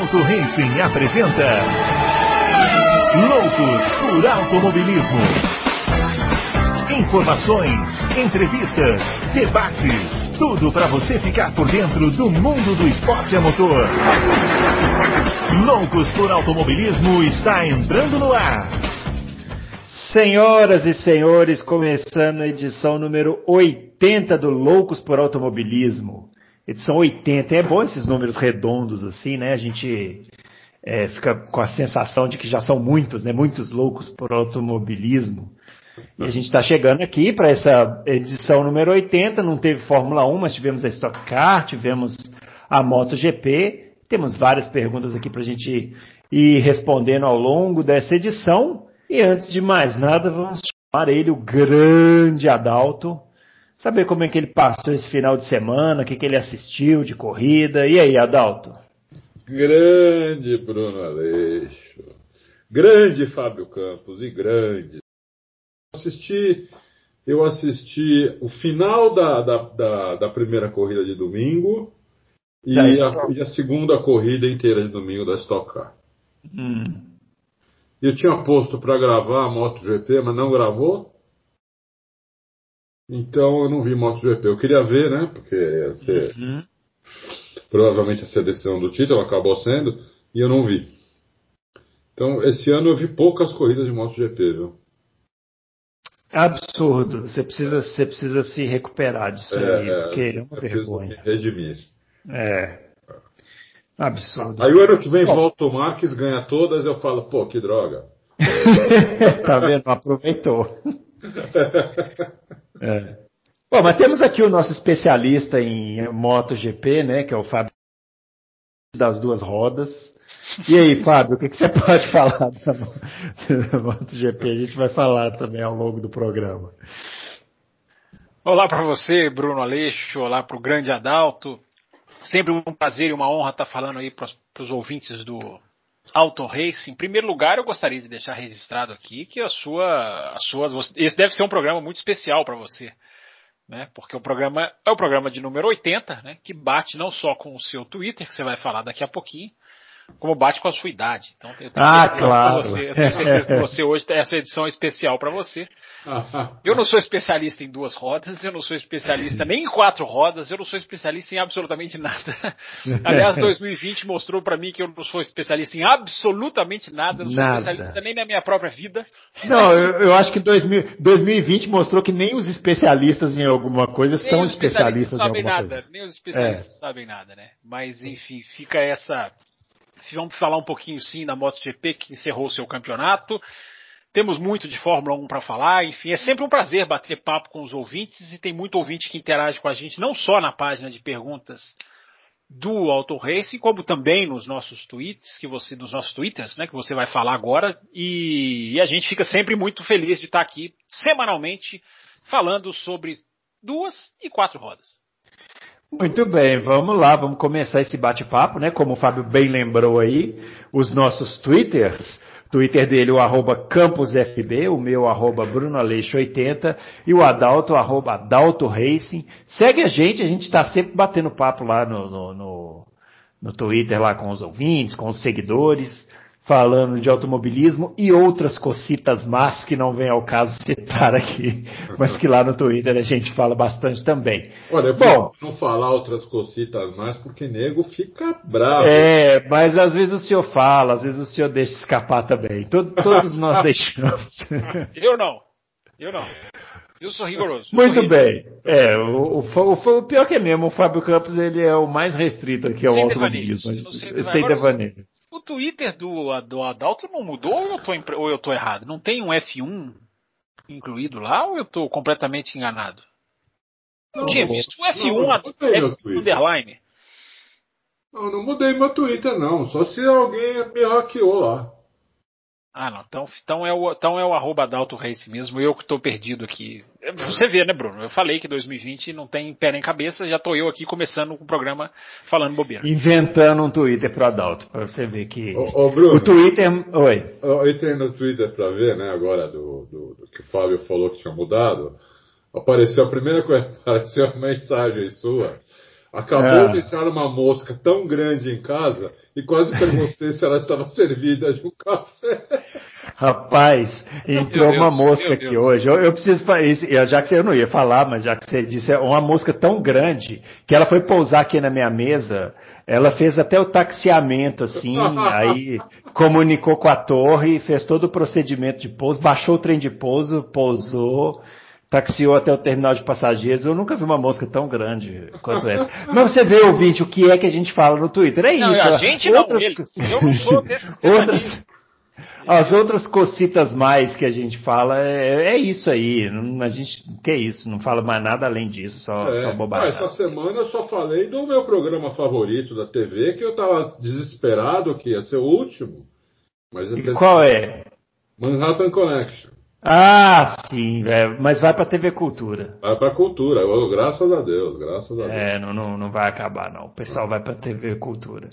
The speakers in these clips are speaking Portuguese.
Auto Racing apresenta Loucos por Automobilismo. Informações, entrevistas, debates, tudo para você ficar por dentro do mundo do esporte a motor. Loucos por Automobilismo está entrando no ar. Senhoras e senhores, começando a edição número 80 do Loucos por Automobilismo. Edição 80. É bom esses números redondos assim, né? A gente é, fica com a sensação de que já são muitos, né? Muitos loucos por automobilismo. E a gente está chegando aqui para essa edição número 80. Não teve Fórmula 1, mas tivemos a Stock Car, tivemos a MotoGP. Temos várias perguntas aqui para a gente ir respondendo ao longo dessa edição. E antes de mais nada, vamos chamar ele, o grande Adalto, saber como é que ele passou esse final de semana, o que, que ele assistiu de corrida. E aí, Adalto? Grande Bruno Aleixo, grande Fábio Campos e grande. Assisti, eu assisti o final da, da, da, da primeira corrida de domingo e a, e a, segunda corrida inteira de domingo da Stock Car. Hum. Eu tinha posto para gravar a MotoGP, mas não gravou. Então eu não vi MotoGP. Eu queria ver, né? Porque ia ser, uhum. provavelmente ia ser a decisão do título, acabou sendo, e eu não vi. Então esse ano eu vi poucas corridas de MotoGP, viu? Absurdo. Você precisa, você precisa se recuperar disso é, aí, é, porque é uma vergonha. redimir. É. Absurdo. Aí o ano que vem Bom. volta o Marques, ganha todas, eu falo, pô, que droga. tá vendo? Aproveitou. é. Bom, mas temos aqui o nosso especialista em MotoGP, né, que é o Fábio das duas rodas. E aí, Fábio, o que, que você pode falar da, da MotoGP? A gente vai falar também ao longo do programa. Olá para você, Bruno Aleixo. Olá para o grande Adalto. Sempre um prazer e uma honra estar falando aí para os ouvintes do Auto Race. Em primeiro lugar, eu gostaria de deixar registrado aqui que a sua, a sua, esse deve ser um programa muito especial para você, né? Porque o programa é o programa de número 80, né? Que bate não só com o seu Twitter, que você vai falar daqui a pouquinho, como bate com a sua idade. Então, eu tenho ah, claro. Você, eu tenho certeza que você hoje essa edição é especial para você. Eu não sou especialista em duas rodas, eu não sou especialista nem em quatro rodas, eu não sou especialista em absolutamente nada. Aliás, 2020 mostrou para mim que eu não sou especialista em absolutamente nada, não sou nada. especialista nem na minha própria vida. Não, eu, eu acho que 2000, 2020 mostrou que nem os especialistas em alguma coisa nem são especialistas, especialistas em alguma nada, coisa. Nem os especialistas é. sabem nada, né? Mas enfim, fica essa Vamos falar um pouquinho sim da MotoGP que encerrou seu campeonato. Temos muito de Fórmula 1 para falar, enfim, é sempre um prazer bater papo com os ouvintes e tem muito ouvinte que interage com a gente, não só na página de perguntas do Auto Race, como também nos nossos tweets, que você, nos nossos twitters, né, que você vai falar agora, e, e a gente fica sempre muito feliz de estar aqui semanalmente falando sobre duas e quatro rodas. Muito bem, vamos lá, vamos começar esse bate-papo, né? Como o Fábio bem lembrou aí, os nossos twitters, Twitter dele, o arroba campusfb, o meu arroba brunoaleixo80 e o Adalto, arroba Adalto Racing. Segue a gente, a gente está sempre batendo papo lá no, no, no, no Twitter, lá com os ouvintes, com os seguidores falando de automobilismo e outras cocitas más que não vem ao caso citar aqui, mas que lá no Twitter a gente fala bastante também. Olha, Bom, não falar outras cocitas mais porque nego fica bravo. É, mas às vezes o senhor fala, às vezes o senhor deixa escapar também. todos nós deixamos. Eu não. Eu não. Eu sou rigoroso. Eu Muito sou bem. É, o, o, o, o, pior que é mesmo, o Fábio Campos ele é o mais restrito aqui ao automobilismo. Sem devaneios. O Twitter do, do Adalto não mudou ou eu, tô, ou eu tô errado? Não tem um F1 incluído lá ou eu tô completamente enganado? Não, tinha visto o F1, não, não F1 underline. Não, não mudei meu Twitter não, só se alguém me hackeou lá. Ah, não. Então, então, é, o, então é o arroba Dalto Race mesmo, eu que estou perdido aqui. Você vê, né, Bruno? Eu falei que 2020 não tem pé nem cabeça, já estou eu aqui começando o programa falando bobeira. Inventando um Twitter pro Adalto, para você ver que. Ô, ô, Bruno, o Twitter. Oi. Eu entrei no Twitter para ver, né, agora, do, do, do, que o Fábio falou que tinha mudado. Apareceu a primeira coisa, apareceu uma mensagem sua. Acabou Ah. de entrar uma mosca tão grande em casa e quase perguntei se ela estava servida de um café. Rapaz, entrou Deus, uma mosca aqui hoje. Eu, eu preciso falar Já que você- eu não ia falar, mas já que você disse, é uma mosca tão grande que ela foi pousar aqui na minha mesa. Ela fez até o taxiamento, assim, aí comunicou com a torre, fez todo o procedimento de pouso, baixou o trem de pouso, pousou, taxiou até o terminal de passageiros. Eu nunca vi uma mosca tão grande quanto essa. Mas você vê, ouvinte, o que é que a gente fala no Twitter. É Não, isso. a gente não, Outras- ele. Eu não sou desses Outras, as outras cocitas mais que a gente fala é, é isso aí. Não- A gente, que é isso, não fala mais nada além disso, só, É. só Ah, bobagem. essa semana eu só falei do meu programa favorito da TV, que eu estava desesperado que ia ser o último. Mas E qual é? Manhattan Connection. Ah, sim, velho, mas vai pra TV Cultura. Vai pra cultura, graças a Deus, graças a Deus. É, não, não, não vai acabar não. O pessoal vai pra TV Cultura.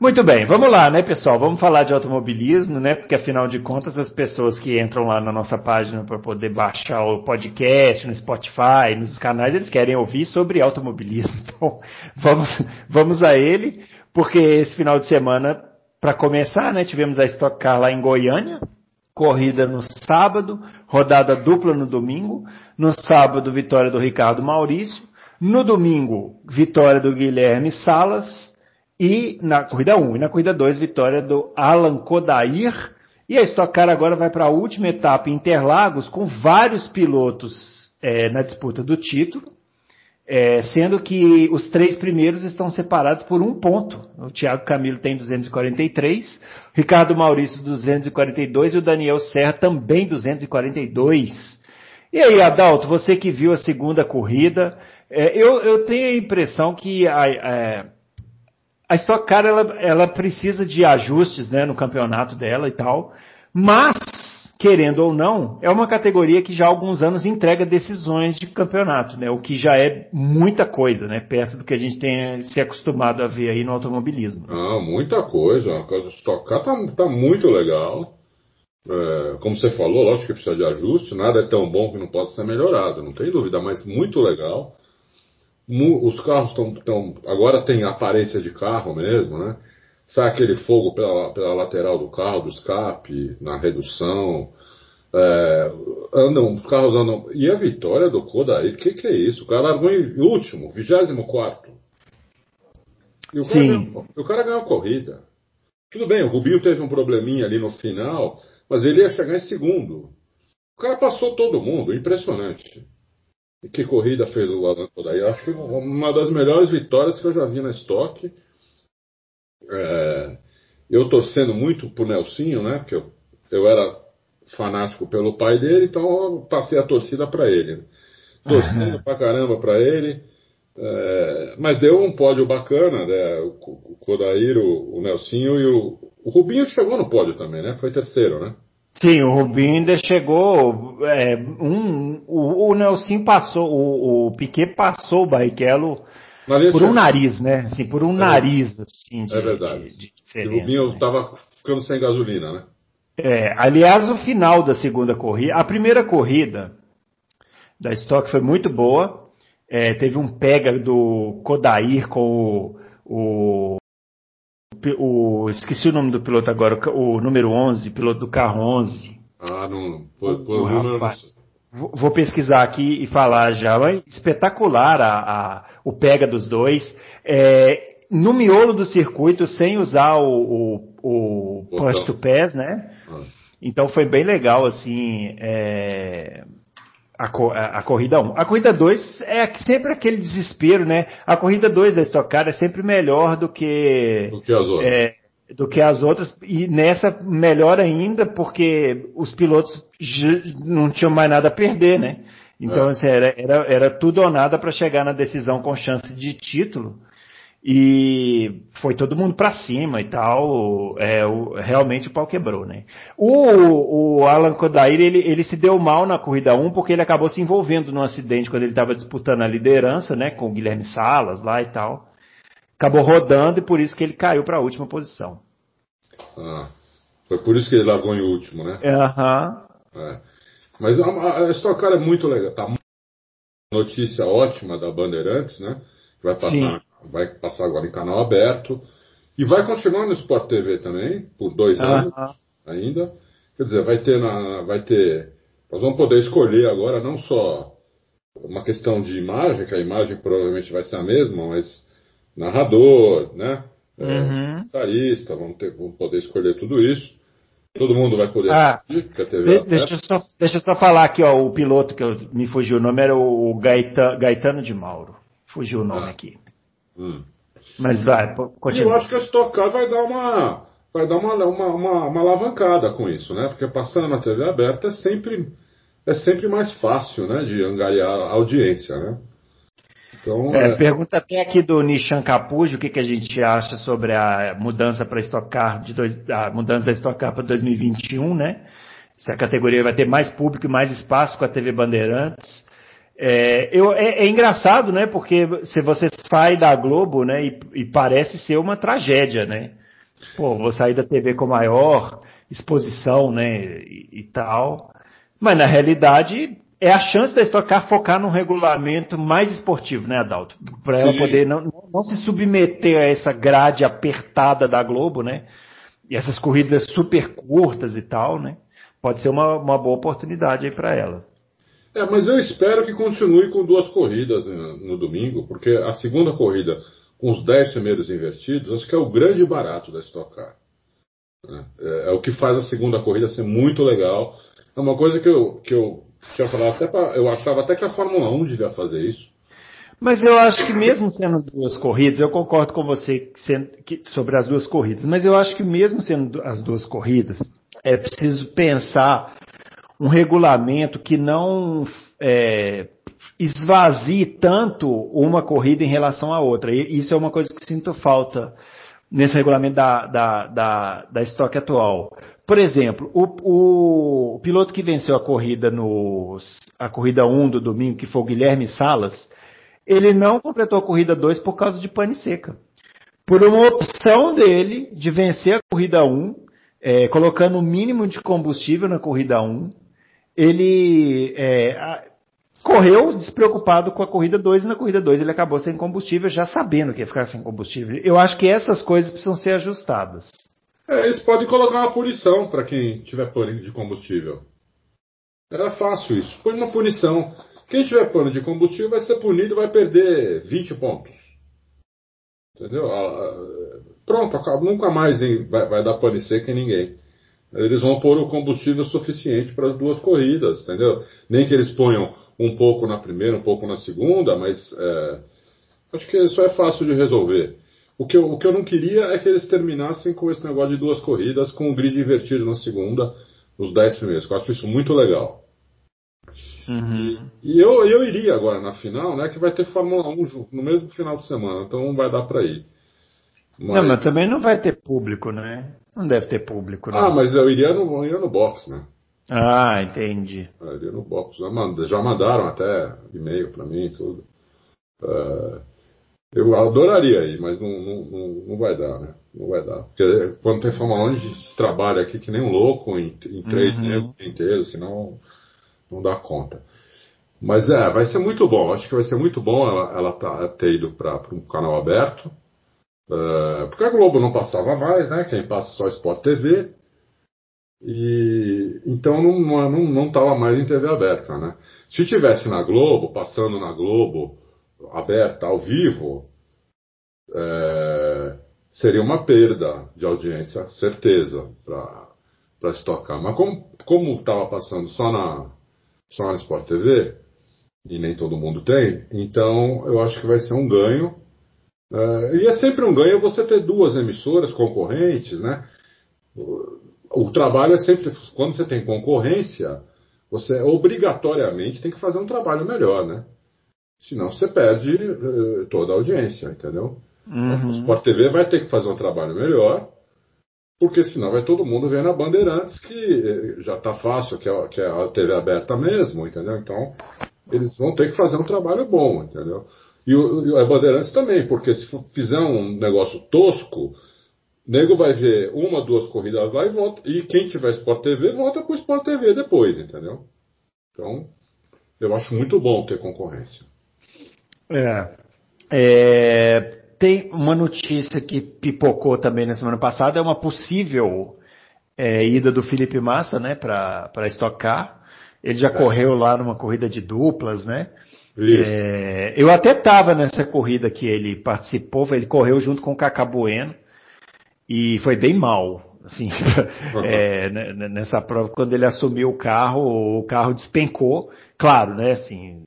Muito bem, vamos lá, né, pessoal? Vamos falar de automobilismo, né? Porque afinal de contas, as pessoas que entram lá na nossa página para poder baixar o podcast no Spotify, nos canais, eles querem ouvir sobre automobilismo. Então, vamos, vamos a ele, porque esse final de semana, para começar, né, tivemos a Stock Car lá em Goiânia, corrida no sábado, rodada dupla no domingo. No sábado, vitória do Ricardo Maurício. No domingo, vitória do Guilherme Salas. E na corrida 1 e na corrida 2, vitória do Alan Kodair. E a Stock Car agora vai para a última etapa Interlagos, com vários pilotos eh, na disputa do título. É, sendo que os três primeiros estão separados por um ponto. O Thiago Camilo tem 243, Ricardo Maurício 242 e o Daniel Serra também 242. E aí, Adalto, você que viu a segunda corrida, é, eu, eu tenho a impressão que a, a, a Stock Car ela, ela precisa de ajustes né, no campeonato dela e tal, mas querendo ou não, é uma categoria que já há alguns anos entrega decisões de campeonato, né? O que já é muita coisa, né? Perto do que a gente tem se acostumado a ver aí no automobilismo. Ah, muita coisa. A Stock Car tá, tá muito legal. É, como você falou, lógico que precisa de ajuste. Nada é tão bom que não possa ser melhorado, não tem dúvida, mas muito legal. Os carros estão. Tão, agora tem aparência de carro mesmo, né? Sai aquele fogo pela, pela lateral do carro, do escape, na redução. É, andam, os carros andam. E a vitória do Kodair, o que, que é isso? O cara largou em último, 24. E o cara, Sim. ganhou, o cara ganhou a corrida. Tudo bem, o Rubinho teve um probleminha ali no final, mas ele ia chegar em segundo. O cara passou todo mundo, impressionante. E que corrida fez o Alan Kodair? Acho que uma das melhores vitórias que eu já vi na Stock. É, eu torcendo muito pro Nelsinho, né? Porque eu, eu era fanático pelo pai dele, então eu passei a torcida para ele. né? Torcendo pra caramba pra ele. É, mas deu um pódio bacana, né? O, o Kodair, o, o Nelsinho e o, o Rubinho chegou no pódio também, né? Foi terceiro, né? Sim, o Rubinho ainda chegou. é, um, o, o Nelson passou, o, o Piquet passou o Barrichello Por um chegou- nariz, né? Assim, por um nariz, assim, de, É verdade. de- de o diferença. Rubinho né? tava ficando sem gasolina, né? É, aliás, o final da segunda corrida, a primeira corrida da Stock foi muito boa. É, teve um pega do Kodair com o, o, o- Esqueci o nome do piloto agora, o, o número 11, piloto do carro 11. Ah, não. Por, O número, rapaz. Vou pesquisar aqui e falar já. Espetacular a, a- o pega dos dois. É, no miolo do circuito, sem usar o, o, o push to pass, né? Ah. Então foi bem legal, assim, é, a, a- a corrida 1. A corrida 2 é sempre aquele desespero, né? A corrida 2 da Stock Car é sempre melhor do que, Do que as outras. é, do que as outras. E nessa, melhor ainda, porque os pilotos não tinham mais nada a perder, né? Então, É. assim, era, era, era tudo ou nada para chegar na decisão com chance de título. E foi todo mundo pra cima e tal. É, o- realmente o pau quebrou, né? O, o Alan Kodair, ele, ele se deu mal na corrida 1 porque ele acabou se envolvendo num acidente quando ele estava disputando a liderança, né? Com o Guilherme Salas lá e tal. Acabou rodando e por isso que ele caiu para a última posição. Ah. Foi por isso que ele largou em último, né? Aham. É. Mas a, a Stock Car é muito legal. Tá notícia ótima da Bandeirantes, né? vai passar, vai passar agora em canal aberto. E vai continuar no Sport TV também, por dois anos ainda. Quer dizer, vai ter, na, vai ter. Nós vamos poder escolher agora não só uma questão de imagem, que a imagem provavelmente vai ser a mesma, mas narrador, né? É, uhum. vamos, ter, vamos poder escolher tudo isso. Todo mundo vai poder ah, assistir, porque a TV de, deixa, eu só, deixa eu só falar aqui, ó, o piloto que eu, me fugiu o nome era o Gaetano, Gaetano de Mauro. Fugiu o nome ah. aqui. Hum. Mas vai, continua. Eu acho que a Stock Car vai dar uma vai dar uma, uma, uma, uma, alavancada com isso, né? Porque passando na TV aberta é sempre é sempre mais fácil, né, de angariar a audiência, né? Então, é, é... Pergunta até aqui do Nishan Capujo o que, que a gente acha sobre a mudança para Stock Car de dois, a mudança da Stock Car para 2021, né? Se a categoria vai ter mais público e mais espaço com a TV Bandeirantes. É, eu, é, é, engraçado, né? Porque se você sai da Globo, né? E, e, parece ser uma tragédia, né? Pô, vou sair da TV com maior exposição, né? E, e tal. Mas na realidade é a chance da Stock Car focar num regulamento mais esportivo, né, Adalto? Para ela poder não, não se submeter a essa grade apertada da Globo, né? E essas corridas super curtas e tal, né? Pode ser uma, uma boa oportunidade aí para ela. É, mas eu espero que continue com duas corridas no domingo, porque a segunda corrida com os dez primeiros invertidos, acho que é o grande barato da Stock Car. Né? É, é, o que faz a segunda corrida ser muito legal. É uma coisa que eu, que eu tinha falado até pra, eu achava até que a Fórmula 1 devia fazer isso. Mas eu acho que mesmo sendo duas corridas, eu concordo com você sobre as duas corridas, mas eu acho que mesmo sendo as duas corridas, é preciso pensar um regulamento que não é, esvazie tanto uma corrida em relação à outra. E isso é uma coisa que sinto falta nesse regulamento da, da, da, da estoque atual. Por exemplo, o, o, piloto que venceu a corrida no a corrida 1 do domingo, que foi o Guilherme Salas, ele não completou a corrida 2 por causa de pane seca. Por uma opção dele de vencer a corrida 1, é, colocando o mínimo de combustível na corrida 1, ele é, correu despreocupado com a corrida 2 e na corrida 2 ele acabou sem combustível, já sabendo que ia ficar sem combustível. Eu acho que essas coisas precisam ser ajustadas. É, eles podem colocar uma punição para quem tiver pane de combustível. Era fácil isso. Põe uma punição. Quem tiver pane de combustível vai ser punido vai perder 20 pontos. Entendeu? Pronto, nunca mais vai, vai dar pane seca em ninguém eles vão pôr o combustível suficiente para as duas corridas, entendeu? Nem que eles ponham um pouco na primeira, um pouco na segunda, mas é, acho que isso é fácil de resolver. O que, eu, o que eu não queria é que eles terminassem com esse negócio de duas corridas, com o grid invertido na segunda, os dez primeiros. Eu acho isso muito legal. Uhum. E eu, eu iria agora na final, né? Que vai ter Fórmula 1 no mesmo final de semana, então vai dar para ir. Mas... Não, mas também não vai ter público, né? Não deve ter público, não. Ah, mas eu iria no, eu iria no box, né? Ah, entendi. Eu iria no box. Já mandaram até e-mail para mim e tudo. Uh, eu adoraria ir, mas não, não, não, vai dar, né? Não vai dar. Porque quando tem Fórmula 1, a gente trabalha aqui que nem um louco em, em três uhum. inteiros, senão não dá conta. Mas é, vai ser muito bom. Acho que vai ser muito bom ela, ela tá, ter ido para um canal aberto. Uh, porque a Globo não passava mais, né? Quem passa só Sport TV. E então não estava não, não mais em TV aberta, né? Se tivesse na Globo, passando na Globo aberta, ao vivo, é, seria uma perda de audiência, certeza, para estocar. Mas como estava passando só na, só na Sport TV, e nem todo mundo tem, então eu acho que vai ser um ganho Uh, e é sempre um ganho você ter duas emissoras concorrentes, né? O, o, trabalho é sempre. Quando você tem concorrência, você obrigatoriamente tem que fazer um trabalho melhor, né? Senão você perde uh, toda a audiência, entendeu? Uhum. O Sport TV vai ter que fazer um trabalho melhor, porque senão vai todo mundo ver na Bandeirantes que eh, já está fácil, que é, que é a TV aberta mesmo, entendeu? Então, eles vão ter que fazer um trabalho bom, entendeu? E o, a Bandeirantes também, porque se fizer um negócio tosco, o nego vai ver uma, duas corridas lá e volta. E quem tiver Sport TV, volta pro Sport TV depois, entendeu? Então, eu acho muito bom ter concorrência. É. É, tem uma notícia que pipocou também na semana passada, é uma possível é, ida do Felipe Massa, né, para estocar. Ele já é. correu lá numa corrida de duplas, né? É, eu até estava nessa corrida que ele participou, ele correu junto com o Cacá Bueno e foi bem mal. Assim, é, nessa prova, quando ele assumiu o carro, o carro despencou. Claro, né? Assim,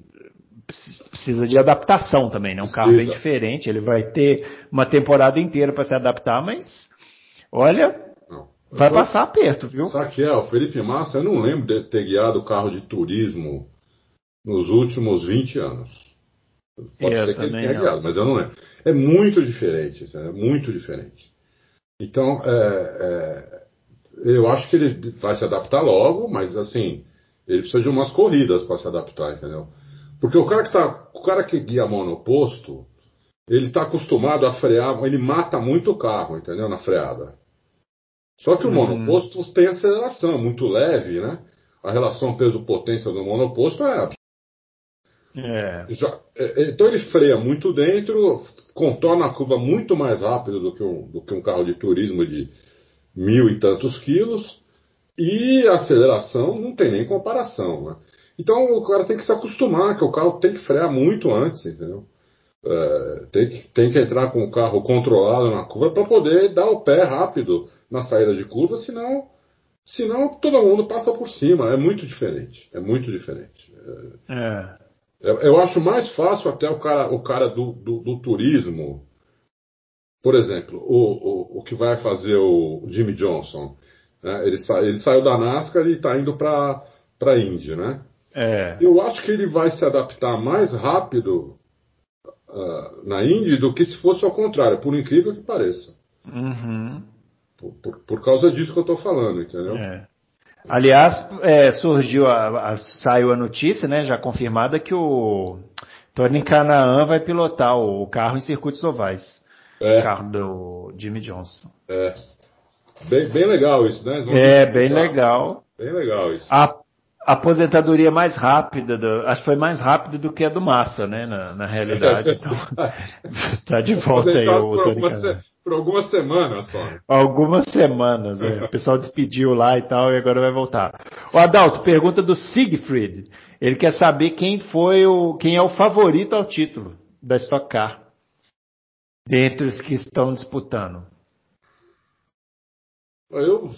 precisa de adaptação também, né? Um carro bem diferente. Ele vai ter uma temporada inteira para se adaptar, mas olha, não. vai tô... passar aperto, viu? É? O Felipe Massa, eu não lembro de ter guiado carro de turismo nos últimos 20 anos. Pode eu ser que ele tenha não. guiado, mas eu não lembro. É muito diferente, é muito diferente. Então, é, é, eu acho que ele vai se adaptar logo, mas assim, ele precisa de umas corridas para se adaptar, entendeu? Porque o cara que tá, o cara que guia monoposto, ele está acostumado a frear, ele mata muito o carro, entendeu? Na freada. Só que o uhum. monoposto tem aceleração, muito leve, né? A relação peso-potência do monoposto é é. Já, é, é, então ele freia muito dentro, contorna a curva muito mais rápido do que um, do que um carro de turismo de mil e tantos quilos, e a aceleração não tem nem comparação. Né? Então o cara tem que se acostumar que o carro tem que frear muito antes, entendeu? É, tem, que, tem que entrar com o carro controlado na curva para poder dar o pé rápido na saída de curva, senão, senão todo mundo passa por cima. É muito diferente. É muito diferente. É. é. Eu, eu acho mais fácil até o cara, o cara do, do, do turismo, por exemplo, o, o, o, que vai fazer o Jimmy Johnson. Né? Ele, sa, ele saiu da NASCAR e está indo para a Índia, né? É. Eu acho que ele vai se adaptar mais rápido uh, na Índia do que se fosse ao contrário, por incrível que pareça. Uhum. Por, por, por, causa disso que eu estou falando, entendeu? É. Aliás, é, surgiu, a, a, saiu a notícia, né, já confirmada, que o Tony Canaan vai pilotar o, carro em circuitos ovais. É. O carro do Jimmy Johnson. É. Bem, bem legal isso, né? É, bem legal. Bem legal isso. A aposentadoria mais rápida, do, acho que foi mais rápida do que a do Massa, né, na, na realidade. Então, tá de volta aí o Tony Canaan. Por algumas semanas só. Algumas semanas, né? O pessoal despediu lá e tal, e agora vai voltar. O Adalto, pergunta do Siegfried. Ele quer saber quem foi o, quem é o favorito ao título da Stock Car. Dentre os que estão disputando. Eu,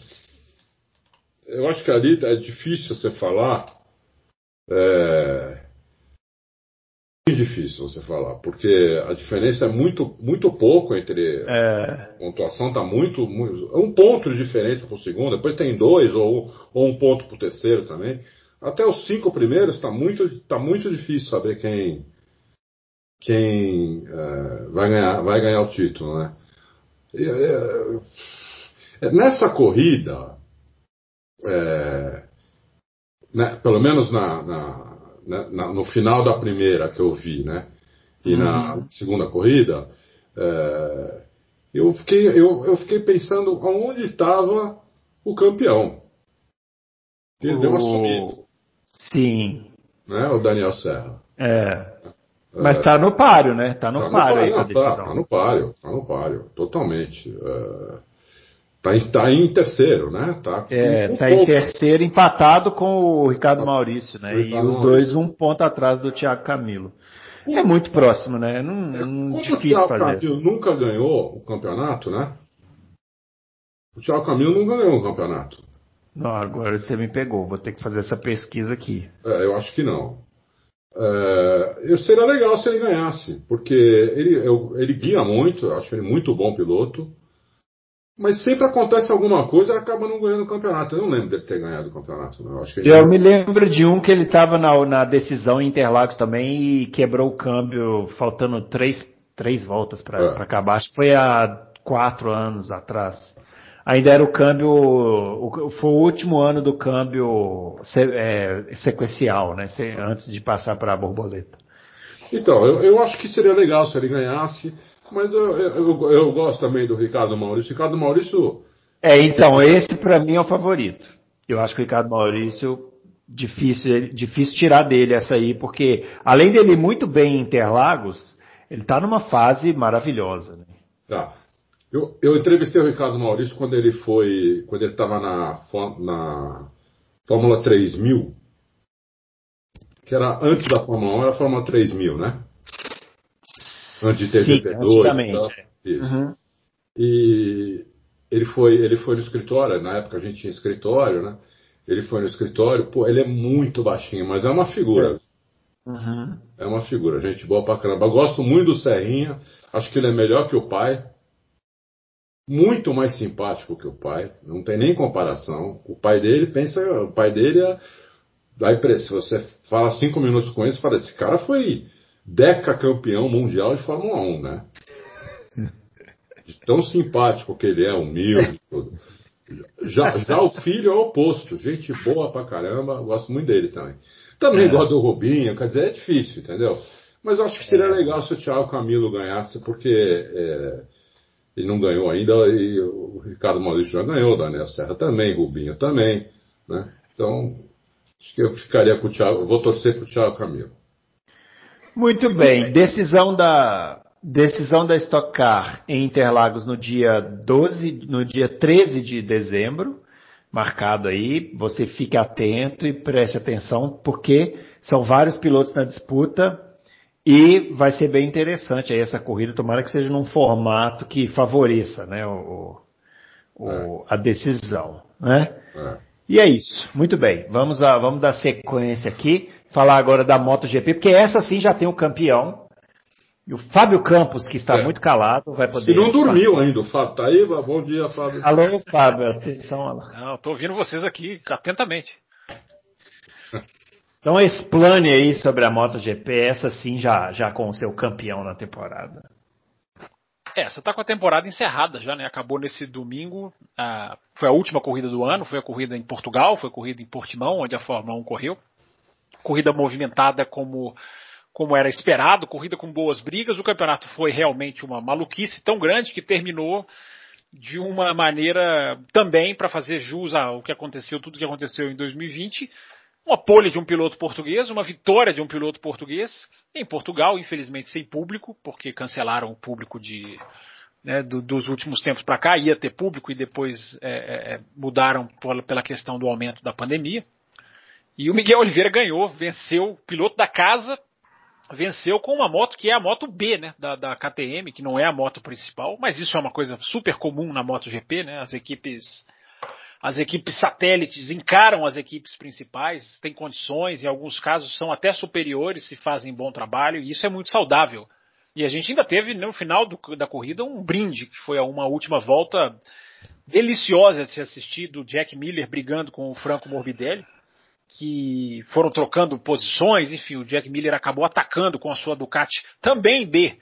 eu acho que ali é difícil você falar. É, difícil você falar, porque a diferença é muito, muito pouco entre é. a pontuação está muito, muito, um ponto de diferença para o segundo, depois tem dois ou, ou um ponto para o terceiro também. Até os cinco primeiros está muito, tá muito difícil saber quem quem é, vai ganhar vai ganhar o título, né? E, é, é nessa corrida, é, né, pelo menos na, na né, na, no final da primeira que eu vi, né? E uhum. na segunda corrida, é, eu, fiquei, eu, eu fiquei pensando aonde estava o campeão. Ele o... deu uma sumida. Sim. Né, o Daniel Serra. É. Mas está no páreo, né? Está no, tá páreo, aí não, tá, tá, no páreo, tá no páreo, totalmente. É, Tá em, tá em terceiro, né? Tá, é, um tá em terceiro, empatado com o Ricardo tá. Maurício, né? E os dois um ponto atrás do Thiago Camilo. É muito próximo, né? Não, é, não difícil o Thiago fazer. Camilo nunca ganhou o campeonato, né? O Thiago Camilo nunca ganhou o campeonato. Não, agora você me pegou. Vou ter que fazer essa pesquisa aqui. É, eu acho que não. É, seria legal se ele ganhasse, porque ele, eu, ele guia muito, eu acho ele muito bom piloto. Mas sempre acontece alguma coisa e acaba não ganhando o campeonato. Eu não lembro dele ter ganhado o campeonato. Não. Eu, acho que eu me lembro de um que ele estava na, na, decisão em Interlagos também e quebrou o câmbio faltando três, três voltas para é. acabar. Acho que foi há quatro anos atrás. Ainda era o câmbio, o, foi o último ano do câmbio é, sequencial, né? Antes de passar para a borboleta. Então, eu, eu acho que seria legal se ele ganhasse. Mas eu, eu, eu, gosto também do Ricardo Maurício. Ricardo Maurício. É, então, esse para mim é o favorito. Eu acho que o Ricardo Maurício, difícil, difícil tirar dele essa aí, porque além dele muito bem em Interlagos, Ele está numa fase maravilhosa. Né? Tá. Eu, eu entrevistei o Ricardo Maurício quando ele foi. Quando ele estava na, na Fórmula 3000. Que era antes da Fórmula 1, era a Fórmula 3000, né? Antes de ter Sim, GP2 e Isso. Uhum. E ele foi, ele foi no escritório, na época a gente tinha escritório, né? Ele foi no escritório, pô, ele é muito baixinho, mas é uma figura. Uhum. É uma figura, gente boa pra caramba. Eu gosto muito do Serrinha, acho que ele é melhor que o pai. Muito mais simpático que o pai, não tem nem comparação. O pai dele pensa, o pai dele é. Daí, se você fala cinco minutos com ele, você fala, esse cara foi deca campeão mundial de Fórmula 1, né? De tão simpático que ele é, humilde, tudo. Já, já o filho é o oposto, gente boa pra caramba, gosto muito dele também. Também é. gosto do Rubinho, quer dizer, é difícil, entendeu? Mas eu acho que seria é. legal se o Thiago Camilo ganhasse, porque é, ele não ganhou ainda, e o Ricardo Maurício já ganhou, o Daniel Serra também, Rubinho também, né? Então, acho que eu ficaria com o Thiago, vou torcer pro Thiago Camilo. Muito bem, decisão da decisão da Stock Car em Interlagos no dia 12, no dia 13 de dezembro, marcado aí, você fique atento e preste atenção, porque são vários pilotos na disputa e vai ser bem interessante aí essa corrida, tomara que seja num formato que favoreça, né, o, o é. a decisão, né? É. E é isso, muito bem, vamos, a, vamos dar sequência aqui falar agora da MotoGP, porque essa sim já tem o campeão. E o Fábio Campos, que está é. muito calado, vai poder. Se não dormiu ainda, o Fábio. Tá aí? Bom dia, Fábio. Alô, Fábio. Atenção. Não, estou ouvindo vocês aqui atentamente. Então explane aí sobre a MotoGP, essa sim já, já com o seu campeão na temporada. É, você está com a temporada encerrada já, né? Acabou nesse domingo. Ah, foi a última corrida do ano, foi a corrida em Portugal, foi a corrida em Portimão, onde a Fórmula 1 correu corrida movimentada como, como era esperado, corrida com boas brigas. O campeonato foi realmente uma maluquice tão grande que terminou de uma maneira também para fazer jus ao que aconteceu, tudo que aconteceu em 2020. Uma pole de um piloto português, uma vitória de um piloto português em Portugal, infelizmente sem público, porque cancelaram o público de, né, do, dos últimos tempos para cá. Ia ter público e depois é, é, mudaram pela questão do aumento da pandemia. E o Miguel Oliveira ganhou, venceu, piloto da casa venceu com uma moto que é a moto B, né, da, da KTM, que não é a moto principal, mas isso é uma coisa super comum na MotoGP, né, as equipes as equipes satélites encaram as equipes principais, têm condições, em alguns casos são até superiores se fazem bom trabalho, e isso é muito saudável. E a gente ainda teve no final do, da corrida um brinde, que foi uma última volta deliciosa de se assistir do Jack Miller brigando com o Franco Morbidelli que foram trocando posições, enfim, o Jack Miller acabou atacando com a sua Ducati também B.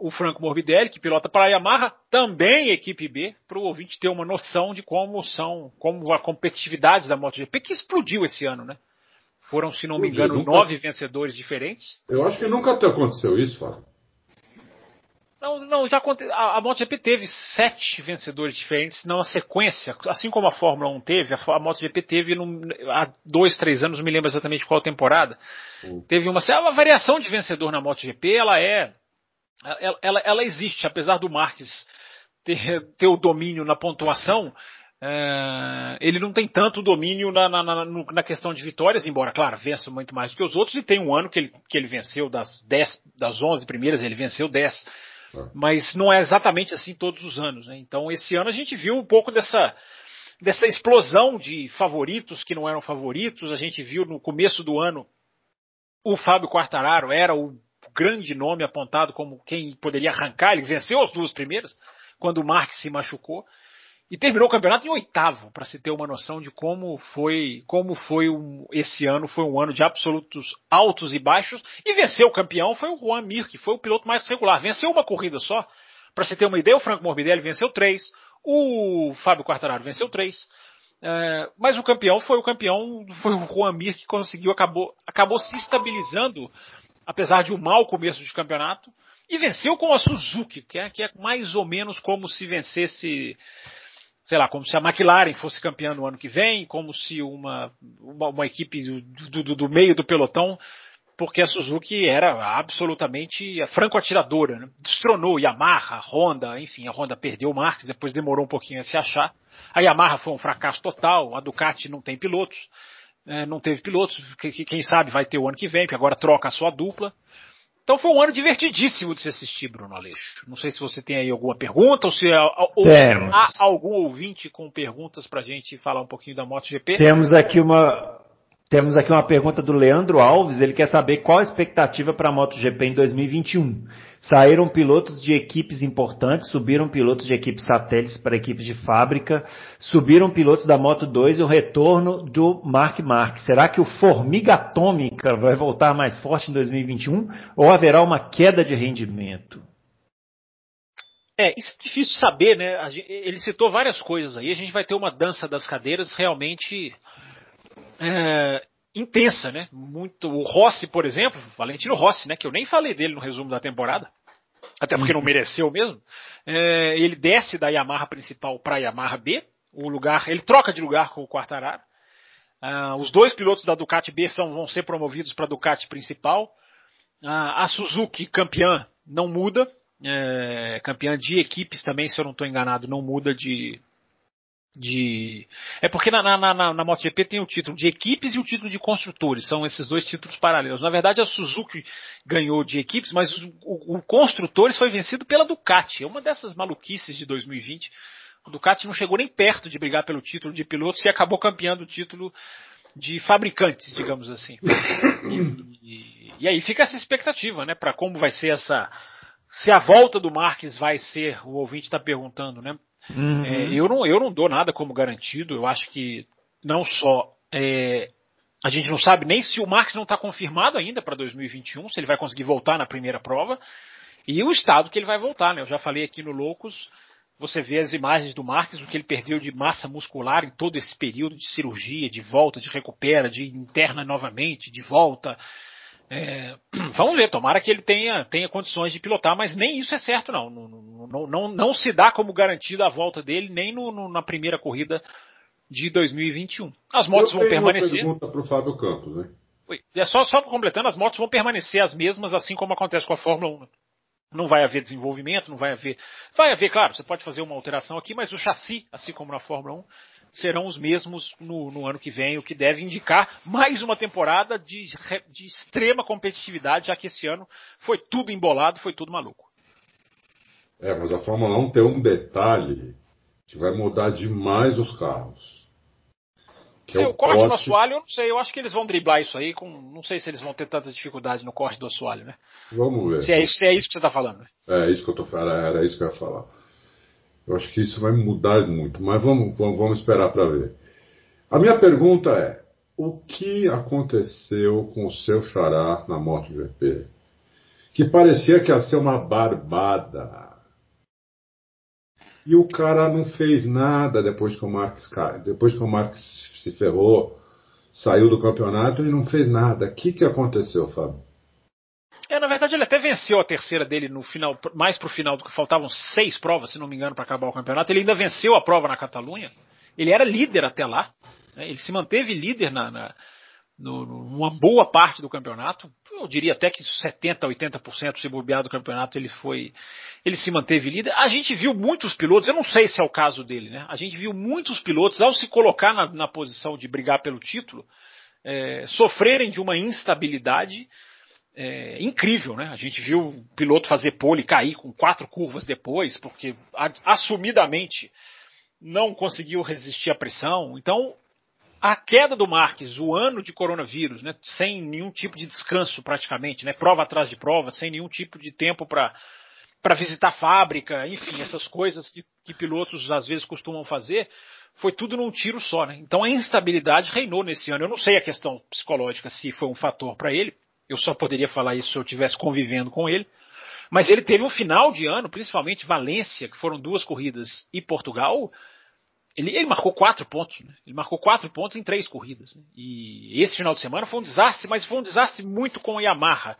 O Franco Morbidelli, que pilota para a Yamaha, também equipe B, para o ouvinte ter uma noção de como são, como a competitividade da MotoGP, que explodiu esse ano, né? Foram, se não me engano, nunca... nove vencedores diferentes. Eu acho que nunca aconteceu isso, Fábio. Não, não, já a, a MotoGP teve sete vencedores diferentes na sequência, assim como a Fórmula 1 teve, a, a MotoGP teve num, há dois, três anos, não me lembro exatamente qual temporada. Uhum. Teve uma, uma variação de vencedor na MotoGP, ela é. Ela, ela, ela existe, apesar do Marques ter, ter o domínio na pontuação, é, ele não tem tanto domínio na, na, na, na, questão de vitórias, embora, claro, vença muito mais do que os outros, e tem um ano que ele, que ele venceu das 10, das 11 primeiras, ele venceu 10 mas não é exatamente assim todos os anos. Né? Então, esse ano a gente viu um pouco dessa, dessa explosão de favoritos que não eram favoritos. A gente viu no começo do ano o Fábio Quartararo era o grande nome apontado como quem poderia arrancar. Ele venceu as duas primeiras, quando o Marques se machucou e terminou o campeonato em oitavo, para se ter uma noção de como foi, como foi um, esse ano, foi um ano de absolutos altos e baixos, e venceu o campeão foi o Juan Mir, que foi o piloto mais regular, venceu uma corrida só, para se ter uma ideia, o Franco Morbidelli venceu três, o Fábio Quartararo venceu três, é, mas o campeão foi o campeão, foi o Juan Mir que conseguiu, acabou, acabou se estabilizando, apesar de um mau começo de campeonato, e venceu com a Suzuki, que é, que é mais ou menos como se vencesse sei lá, como se a McLaren fosse campeã no ano que vem, como se uma, uma, uma equipe do, do, do, meio do pelotão porque a Suzuki era absolutamente franco-atiradora, né? destronou Yamaha, Honda, enfim, a Honda perdeu o Marques, depois demorou um pouquinho a se achar. A Yamaha foi um fracasso total, a Ducati não tem pilotos, é, não teve pilotos, que, quem sabe vai ter o ano que vem, porque agora troca a sua dupla. Então foi um ano divertidíssimo de se assistir, Bruno Aleixo. Não sei se você tem aí alguma pergunta ou se há, ou há algum ouvinte com perguntas para a gente falar um pouquinho da MotoGP. Temos aqui uma temos aqui uma pergunta do Leandro Alves, ele quer saber qual a expectativa para a MotoGP em 2021. Saíram pilotos de equipes importantes, subiram pilotos de equipes satélites para equipes de fábrica, subiram pilotos da Moto 2 e o retorno do Mark Marques. Será que o Formiga Atômica vai voltar mais forte em 2021 ou haverá uma queda de rendimento? É, isso é difícil saber, né? Ele citou várias coisas aí. A gente vai ter uma dança das cadeiras realmente é, intensa, né? Muito. O Rossi, por exemplo, Valentino Rossi, né? Que eu nem falei dele no resumo da temporada, até porque não uhum. mereceu mesmo. É, ele desce da Yamaha principal para a Yamaha B, o lugar, ele troca de lugar com o Quartararo. Uh, os dois pilotos da Ducati B são, vão ser promovidos para a Ducati principal. Uh, a Suzuki campeã não muda, é, campeã de equipes também, se eu não estou enganado, não muda de, de. É porque na, na, na, na MotoGP tem o título de equipes e o título de construtores, são esses dois títulos paralelos. Na verdade, a Suzuki ganhou de equipes, mas o, o, construtores foi vencido pela Ducati. É uma dessas maluquices de 2020. O Ducati não chegou nem perto de brigar pelo título de pilotos e acabou campeando o título de fabricantes, digamos assim. E, e, e aí fica essa expectativa, né, para como vai ser essa. Se a volta do Marques vai ser, o ouvinte está perguntando, né? Uhum. É, eu, não, eu não dou nada como garantido. Eu acho que não só é, a gente não sabe nem se o Marx não está confirmado ainda para 2021, se ele vai conseguir voltar na primeira prova, e o estado que ele vai voltar. Né? Eu já falei aqui no Loucos, você vê as imagens do Marques, o que ele perdeu de massa muscular em todo esse período de cirurgia, de volta, de recupera, de interna novamente, de volta. É, vamos ver, tomara que ele tenha, tenha condições de pilotar, mas nem isso é certo, não. Não, não, não, não se dá como garantida a volta dele nem no, no, na primeira corrida de 2021. As motos Eu vão permanecer. Uma pergunta para o Fábio Campos, né? É só, só completando, as motos vão permanecer as mesmas, assim como acontece com a Fórmula 1. Não vai haver desenvolvimento, não vai haver. Vai haver, claro, você pode fazer uma alteração aqui, mas o chassi, assim como na Fórmula 1, serão os mesmos no, no ano que vem, o que deve indicar mais uma temporada de, de extrema competitividade, já que esse ano foi tudo embolado, foi tudo maluco. É, mas a Fórmula 1 tem um detalhe que vai mudar demais os carros. Que é, é o, o corte, corte no assoalho, eu não sei, eu acho que eles vão driblar isso aí, com, não sei se eles vão ter tanta dificuldade no corte do assoalho, né? Vamos ver. Se é isso, se é isso que você está falando. Né? É, isso que eu tô falando, era isso que eu ia falar. Eu acho que isso vai mudar muito, mas vamos, vamos, vamos esperar para ver. A minha pergunta é: o que aconteceu com o seu xará na MotoGP? Que parecia que ia ser uma barbada. E o cara não fez nada depois que o Marx depois que o Marx se ferrou, saiu do campeonato e não fez nada. O que, que aconteceu, Fábio? É, na verdade, ele até venceu a terceira dele no final, mais pro final do que faltavam seis provas, se não me engano, para acabar o campeonato. Ele ainda venceu a prova na Catalunha. Ele era líder até lá. Né? Ele se manteve líder na, na numa boa parte do campeonato. Eu diria até que 70, 80% se bobear do campeonato ele foi, ele se manteve líder. A gente viu muitos pilotos, eu não sei se é o caso dele, né? A gente viu muitos pilotos ao se colocar na, na posição de brigar pelo título, é, sofrerem de uma instabilidade é, incrível, né? A gente viu o piloto fazer pole e cair com quatro curvas depois, porque assumidamente não conseguiu resistir à pressão. Então, a queda do Marques, o ano de coronavírus, né, sem nenhum tipo de descanso praticamente, né, prova atrás de prova, sem nenhum tipo de tempo para para visitar fábrica, enfim, essas coisas que, que pilotos às vezes costumam fazer, foi tudo num tiro só, né? Então a instabilidade reinou nesse ano. Eu não sei a questão psicológica se foi um fator para ele, eu só poderia falar isso se eu estivesse convivendo com ele. Mas ele teve um final de ano, principalmente Valência, que foram duas corridas, e Portugal. Ele, ele marcou quatro pontos. Né? Ele marcou quatro pontos em três corridas. Né? E esse final de semana foi um desastre, mas foi um desastre muito com o Yamaha,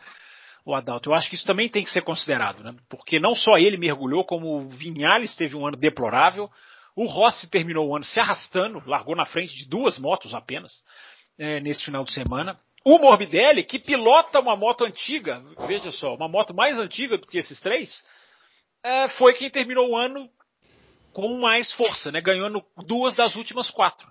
o Adalto. Eu acho que isso também tem que ser considerado, né? porque não só ele mergulhou, como o Vinhales teve um ano deplorável. O Rossi terminou o ano se arrastando, largou na frente de duas motos apenas é, nesse final de semana. O Morbidelli, que pilota uma moto antiga, veja só, uma moto mais antiga do que esses três, é, foi quem terminou o ano com mais força, né? Ganhando duas das últimas quatro.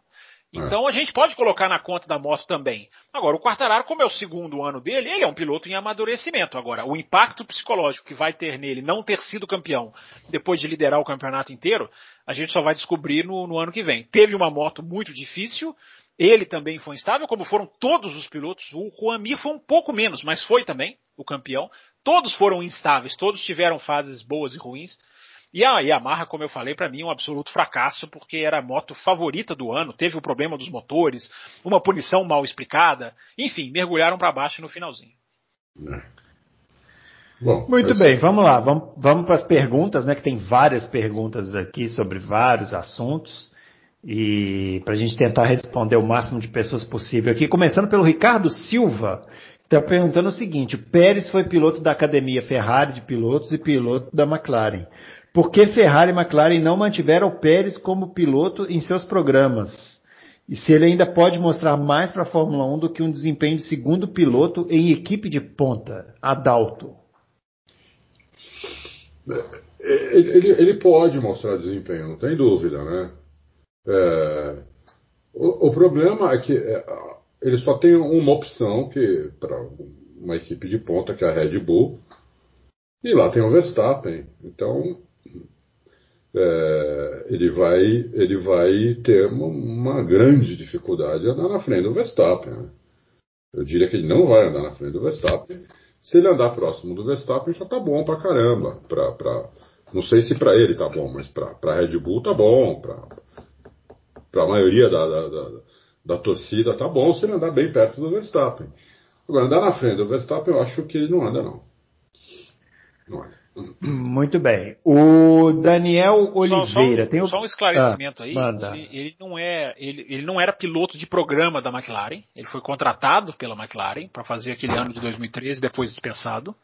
É. Então a gente pode colocar na conta da moto também. Agora, o Quartararo, como é o segundo ano dele, ele é um piloto em amadurecimento. Agora, o impacto psicológico que vai ter nele não ter sido campeão depois de liderar o campeonato inteiro, a gente só vai descobrir no, no ano que vem. Teve uma moto muito difícil, ele também foi instável, como foram todos os pilotos. O Juan Mir foi um pouco menos, mas foi também o campeão. Todos foram instáveis, todos tiveram fases boas e ruins. E a Yamaha, como eu falei, para mim é um absoluto fracasso, porque era a moto favorita do ano, teve o problema dos motores, uma punição mal explicada, enfim, mergulharam para baixo no finalzinho. É. Bom, Muito bem, vamos lá, vamos, vamos para as perguntas, né? Que tem várias perguntas aqui sobre vários assuntos. E para a gente tentar responder o máximo de pessoas possível aqui, começando pelo Ricardo Silva, está perguntando o seguinte: Pérez foi piloto da academia Ferrari de pilotos e piloto da McLaren. Por que Ferrari e McLaren não mantiveram o Pérez como piloto em seus programas? E se ele ainda pode mostrar mais para a Fórmula 1 do que um desempenho de segundo piloto em equipe de ponta? Adalto. É, ele, ele pode mostrar desempenho, não tem dúvida, né? É, o, o, problema é que é, ele só tem uma opção que para uma equipe de ponta, que é a Red Bull, e lá tem o Verstappen. Então é, ele, vai, ele vai ter uma, uma, grande dificuldade de andar na frente do Verstappen. Né? Eu diria que ele não vai andar na frente do Verstappen. Se ele andar próximo do Verstappen, já tá bom pra caramba. Pra, pra, não sei se para ele tá bom, mas pra, pra Red Bull tá bom. Pra, pra maioria da, da, da, da torcida tá bom se ele andar bem perto do Verstappen. Agora, andar na frente do Verstappen, eu acho que ele não anda, não. Não anda. Muito bem. O Daniel Oliveira só, só, tem o... só um esclarecimento ah, aí. Ele, ele, não é, ele, ele não era piloto de programa da McLaren. Ele foi contratado pela McLaren para fazer aquele ano de 2013, depois dispensado.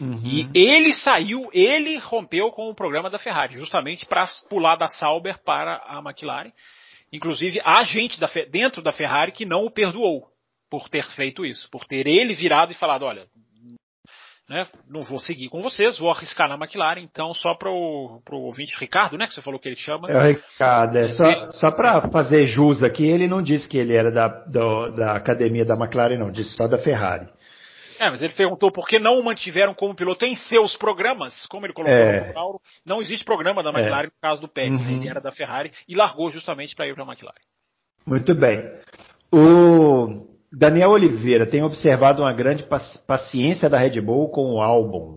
Uhum. E ele saiu, ele rompeu com o programa da Ferrari, justamente para pular da Sauber para a McLaren. Inclusive, há gente da, dentro da Ferrari que não o perdoou por ter feito isso, por ter ele virado e falado: olha, né? Não vou seguir com vocês, vou arriscar na McLaren, então só para o ouvinte Ricardo, né? Que você falou que ele chama. É o Ricardo, é, só, só para fazer jus aqui, ele não disse que ele era da, do, da academia da McLaren, não, disse só da Ferrari. É, mas ele perguntou por que não o mantiveram como piloto em seus programas, como ele colocou é. no Mauro. Não existe programa da é. McLaren é. no caso do Pérez, uhum. ele era da Ferrari e largou justamente para ir para a McLaren. Muito bem. O Daniel Oliveira tem observado uma grande paciência da Red Bull com o álbum.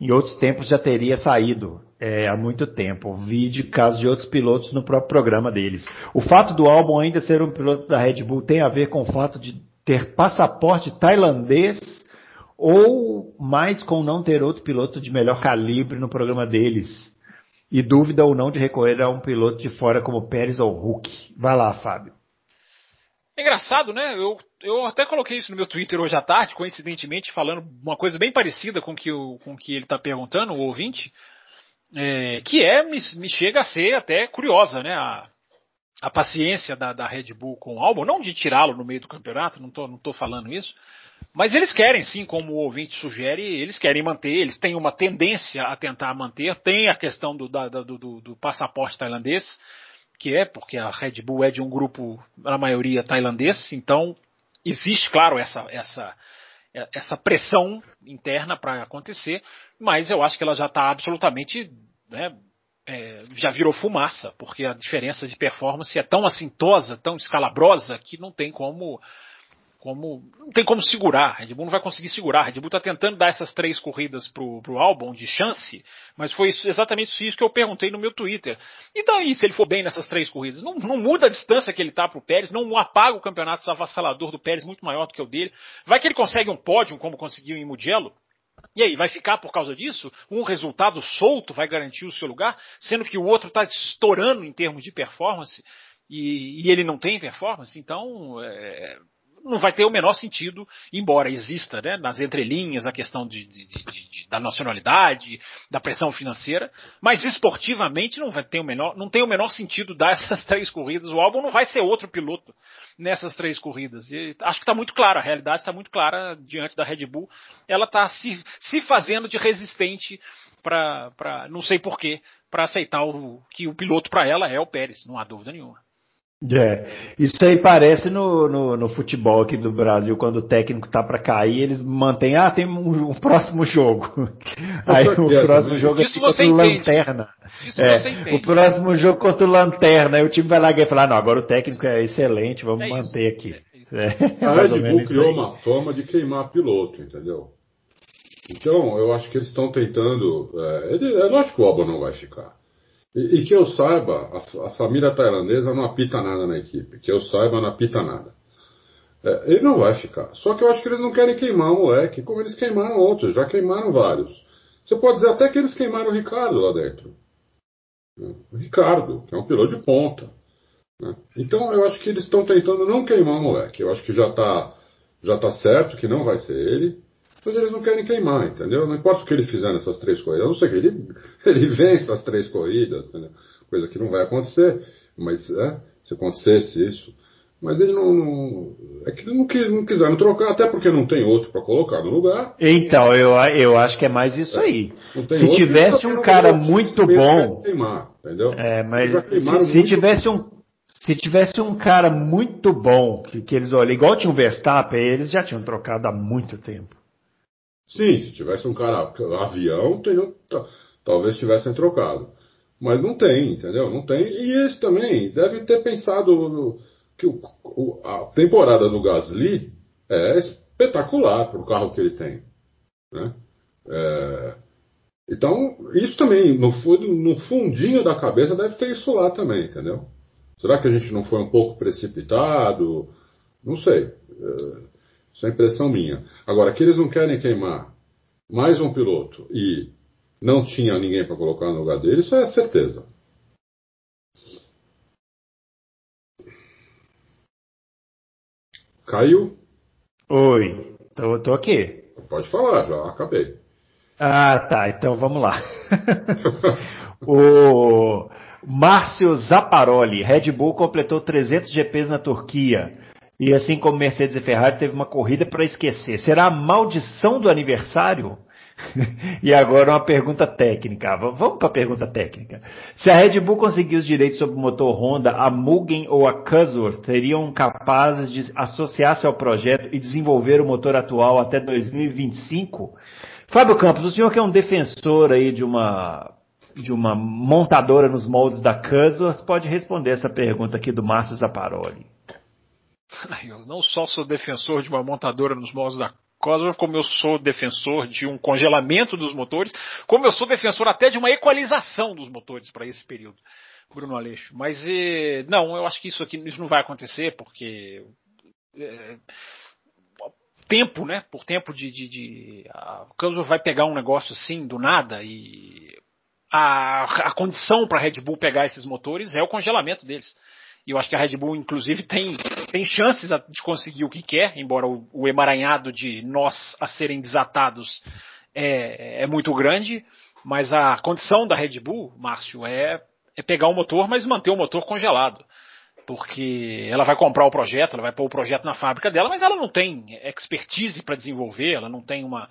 Em outros tempos já teria saído é, há muito tempo. Vi de casos de outros pilotos no próprio programa deles. O fato do álbum ainda ser um piloto da Red Bull tem a ver com o fato de ter passaporte tailandês ou mais com não ter outro piloto de melhor calibre no programa deles. E dúvida ou não de recorrer a um piloto de fora como Pérez ou Hulk. Vai lá, Fábio. É engraçado, né? Eu, eu até coloquei isso no meu Twitter hoje à tarde, coincidentemente, falando uma coisa bem parecida com que o com que ele está perguntando, o ouvinte, é, que é, me, me, chega a ser até curiosa, né? A, a paciência da, da Red Bull com o álbum, não de tirá-lo no meio do campeonato, não estou não tô falando isso, mas eles querem sim, como o ouvinte sugere, eles querem manter, eles têm uma tendência a tentar manter, tem a questão do, da, do, do, do passaporte tailandês, que é porque a Red Bull é de um grupo, na maioria, tailandês, então existe, claro, essa, essa, essa pressão interna para acontecer, mas eu acho que ela já está absolutamente. Né, é, já virou fumaça, porque a diferença de performance é tão assintosa, tão escalabrosa, que não tem como como não tem como segurar. Red Bull não vai conseguir segurar. Red Bull está tentando dar essas três corridas pro, pro álbum de chance, mas foi isso, exatamente isso que eu perguntei no meu Twitter. E daí, se ele for bem nessas três corridas? Não, não muda a distância que ele está pro Pérez, não apaga o campeonato avassalador do Pérez muito maior do que o dele. Vai que ele consegue um pódio como conseguiu em Mugello? E aí, vai ficar por causa disso? Um resultado solto vai garantir o seu lugar, sendo que o outro está estourando em termos de performance e, e, ele não tem performance? Então, é, não vai ter o menor sentido, embora exista, né, nas entrelinhas a questão de, de, de, da nacionalidade, da pressão financeira, mas esportivamente não vai ter o menor, não tem o menor sentido dar essas três corridas. O álbum não vai ser outro piloto nessas três corridas. E acho que está muito claro, a realidade está muito clara diante da Red Bull. Ela está se, se fazendo de resistente para, não sei porquê, para aceitar o, que o piloto para ela é o Pérez, não há dúvida nenhuma. É, isso aí parece no, no, no, futebol aqui do Brasil, quando o técnico tá para cair, eles mantêm, ah, tem um, um próximo jogo. Aí o próximo jogo é contra o Lanterna. É, o próximo jogo contra o Lanterna, aí o time vai lá e fala, não, agora o técnico é excelente, vamos é manter aqui. É, a Red Bull criou uma fama de queimar piloto, entendeu? Então, eu acho que eles estão tentando. É, ele, é lógico que o Albon não vai ficar. E, e que eu saiba, a, a, família tailandesa não apita nada na equipe. Que eu saiba, não apita nada. É, ele não vai ficar. Só que eu acho que eles não querem queimar o moleque, como eles queimaram outros. Já queimaram vários. Você pode dizer até que eles queimaram o Ricardo lá dentro. Né? O Ricardo, que é um piloto de ponta. Né? Então eu acho que eles estão tentando não queimar o moleque. Eu acho que já está já tá certo que não vai ser ele mas eles não querem queimar, entendeu? Não importa o que ele fizer nessas três corridas, a não ser que ele, ele vence as três corridas, entendeu? coisa que não vai acontecer, mas é, se acontecesse isso. Mas ele não, não é que não, não quiseram trocar, até porque não tem outro para colocar no lugar. Então, eu, eu acho que é mais isso aí. Se tivesse um cara muito bom. Queimar, entendeu? É, mas se, se tivesse um se tivesse um cara muito bom, que, que eles olham, igual tinha o Verstappen, eles já tinham trocado há muito tempo. Sim, se tivesse um cara avião, teriam, talvez tivessem trocado. Mas não tem, entendeu? Não tem. E esse também deve ter pensado que o, o, a temporada do Gasly é espetacular para o carro que ele tem. Né? É, então, isso também, no, no fundinho da cabeça, deve ter isso lá também, entendeu? Será que a gente não foi um pouco precipitado? Não sei. É, isso é impressão minha. Agora, que eles não querem queimar mais um piloto e não tinha ninguém para colocar no lugar dele, isso é certeza. Caiu? Oi, tô, tô aqui. Pode falar, já acabei. Ah, tá, então vamos lá. o Márcio Zapparoli, Red Bull completou 300 GPs na Turquia. E assim como Mercedes e Ferrari teve uma corrida para esquecer. Será a maldição do aniversário? e agora uma pergunta técnica. Vamos para a pergunta técnica. Se a Red Bull conseguir os direitos sobre o motor Honda, a Mugen ou a Cosworth seriam capazes de associar-se ao projeto e desenvolver o motor atual até 2025? Fábio Campos, o senhor que é um defensor aí de uma de uma montadora nos moldes da Cosworth, pode responder essa pergunta aqui do Márcio Zaparoli. Eu não só sou defensor de uma montadora nos moldes da Cosworth, como eu sou defensor de um congelamento dos motores, como eu sou defensor até de uma equalização dos motores para esse período, Bruno Aleixo. Mas eh, não, eu acho que isso aqui isso não vai acontecer, porque eh, tempo, né? Por tempo de, de, de a Cosworth vai pegar um negócio assim do nada e a, a condição para a Red Bull pegar esses motores é o congelamento deles. E eu acho que a Red Bull, inclusive, tem, tem chances de conseguir o que quer, embora o, o emaranhado de nós a serem desatados é, é muito grande. Mas a condição da Red Bull, Márcio, é, é pegar o motor, mas manter o motor congelado porque ela vai comprar o projeto, ela vai pôr o projeto na fábrica dela, mas ela não tem expertise para desenvolver, ela não tem uma,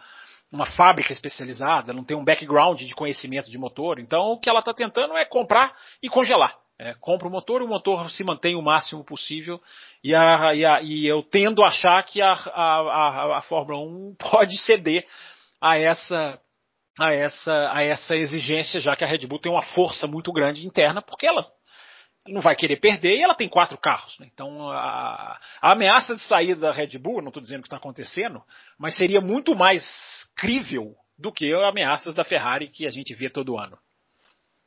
uma fábrica especializada, não tem um background de conhecimento de motor. Então o que ela está tentando é comprar e congelar. É, compra o motor, o motor se mantém o máximo possível e, a, e, a, e eu tendo a achar que a, a, a, Fórmula 1 pode ceder a essa, a, essa, a essa exigência, já que a Red Bull tem uma força muito grande interna, porque ela não vai querer perder e ela tem quatro carros. Né? Então a, a, ameaça de sair da Red Bull, não estou dizendo que está acontecendo, mas seria muito mais crível do que ameaças da Ferrari que a gente vê todo ano.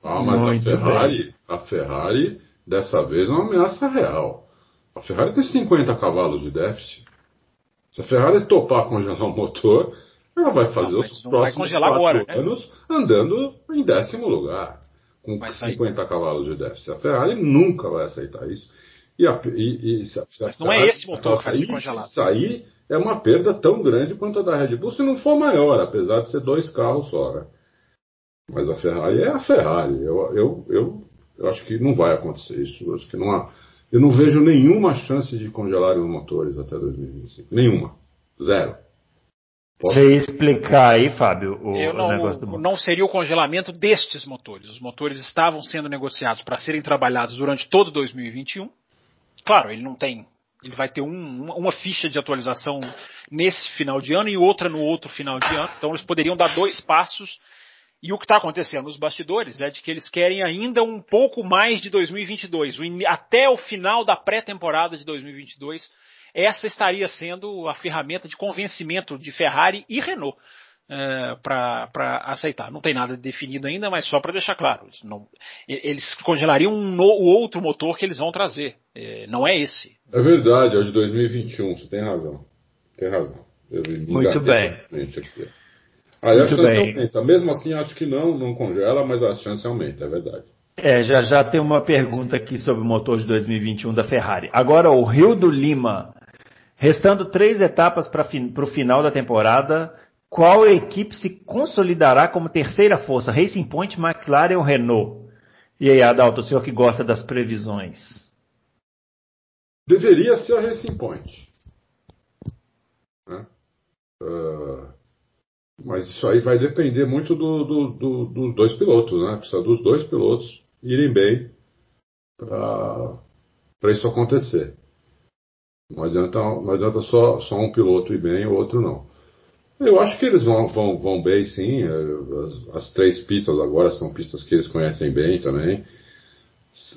Ah, mas Muito a Ferrari, bem. a Ferrari dessa vez é uma ameaça real. A Ferrari tem 50 cavalos de déficit. Se a Ferrari topar congelar o motor, ela vai fazer não, os próximos quatro agora, né? anos né? andando em décimo lugar, com 50 cavalos de déficit. A Ferrari nunca vai aceitar isso. E, a, e, e se, se não é esse motor que vai ser congelado. Se sair, é uma perda tão grande quanto a da Red Bull, se não for maior, apesar de ser dois carros só. Né? Mas a Ferrari é a Ferrari. Eu, eu, eu, eu acho que não vai acontecer isso. Eu acho que não há, eu não vejo nenhuma chance de congelar os motores até 2025. Nenhuma. Zero. Você explicar aí, Fábio, o, não, o negócio do Não seria o congelamento destes motores. Os motores estavam sendo negociados para serem trabalhados durante todo 2021. Claro, ele não tem. Ele vai ter um, uma ficha de atualização nesse final de ano e outra no outro final de ano. Então eles poderiam dar dois passos. E o que está acontecendo nos bastidores é de que eles querem ainda um pouco mais de 2022. Até o final da pré-temporada de 2022 essa estaria sendo a ferramenta de convencimento de Ferrari e Renault é, para aceitar. Não tem nada definido ainda, mas só para deixar claro, eles, não, eles congelariam um no, o outro motor que eles vão trazer. É, não é esse. É verdade, é o de 2021, você tem razão. Tem razão. Muito bem. Aí a chance bem. aumenta. Mesmo assim, acho que não, não congela, mas a chance aumenta, é verdade. É, já já tem uma pergunta aqui sobre o motor de 2021 da Ferrari. Agora, o Rio do Lima Restando três etapas para o final da temporada, qual equipe se consolidará como terceira força? Racing Point, McLaren ou Renault? E aí, Adalto, o senhor que gosta das previsões? Deveria ser a Racing Point. Né? Uh, mas isso aí vai depender muito do, do, do, dos dois pilotos, né? Precisa dos dois pilotos irem bem para isso acontecer. Não adianta, não adianta só, só um piloto ir bem e o outro não. Eu acho que eles vão, vão, vão bem sim. É, as, as, três pistas agora são pistas que eles conhecem bem também.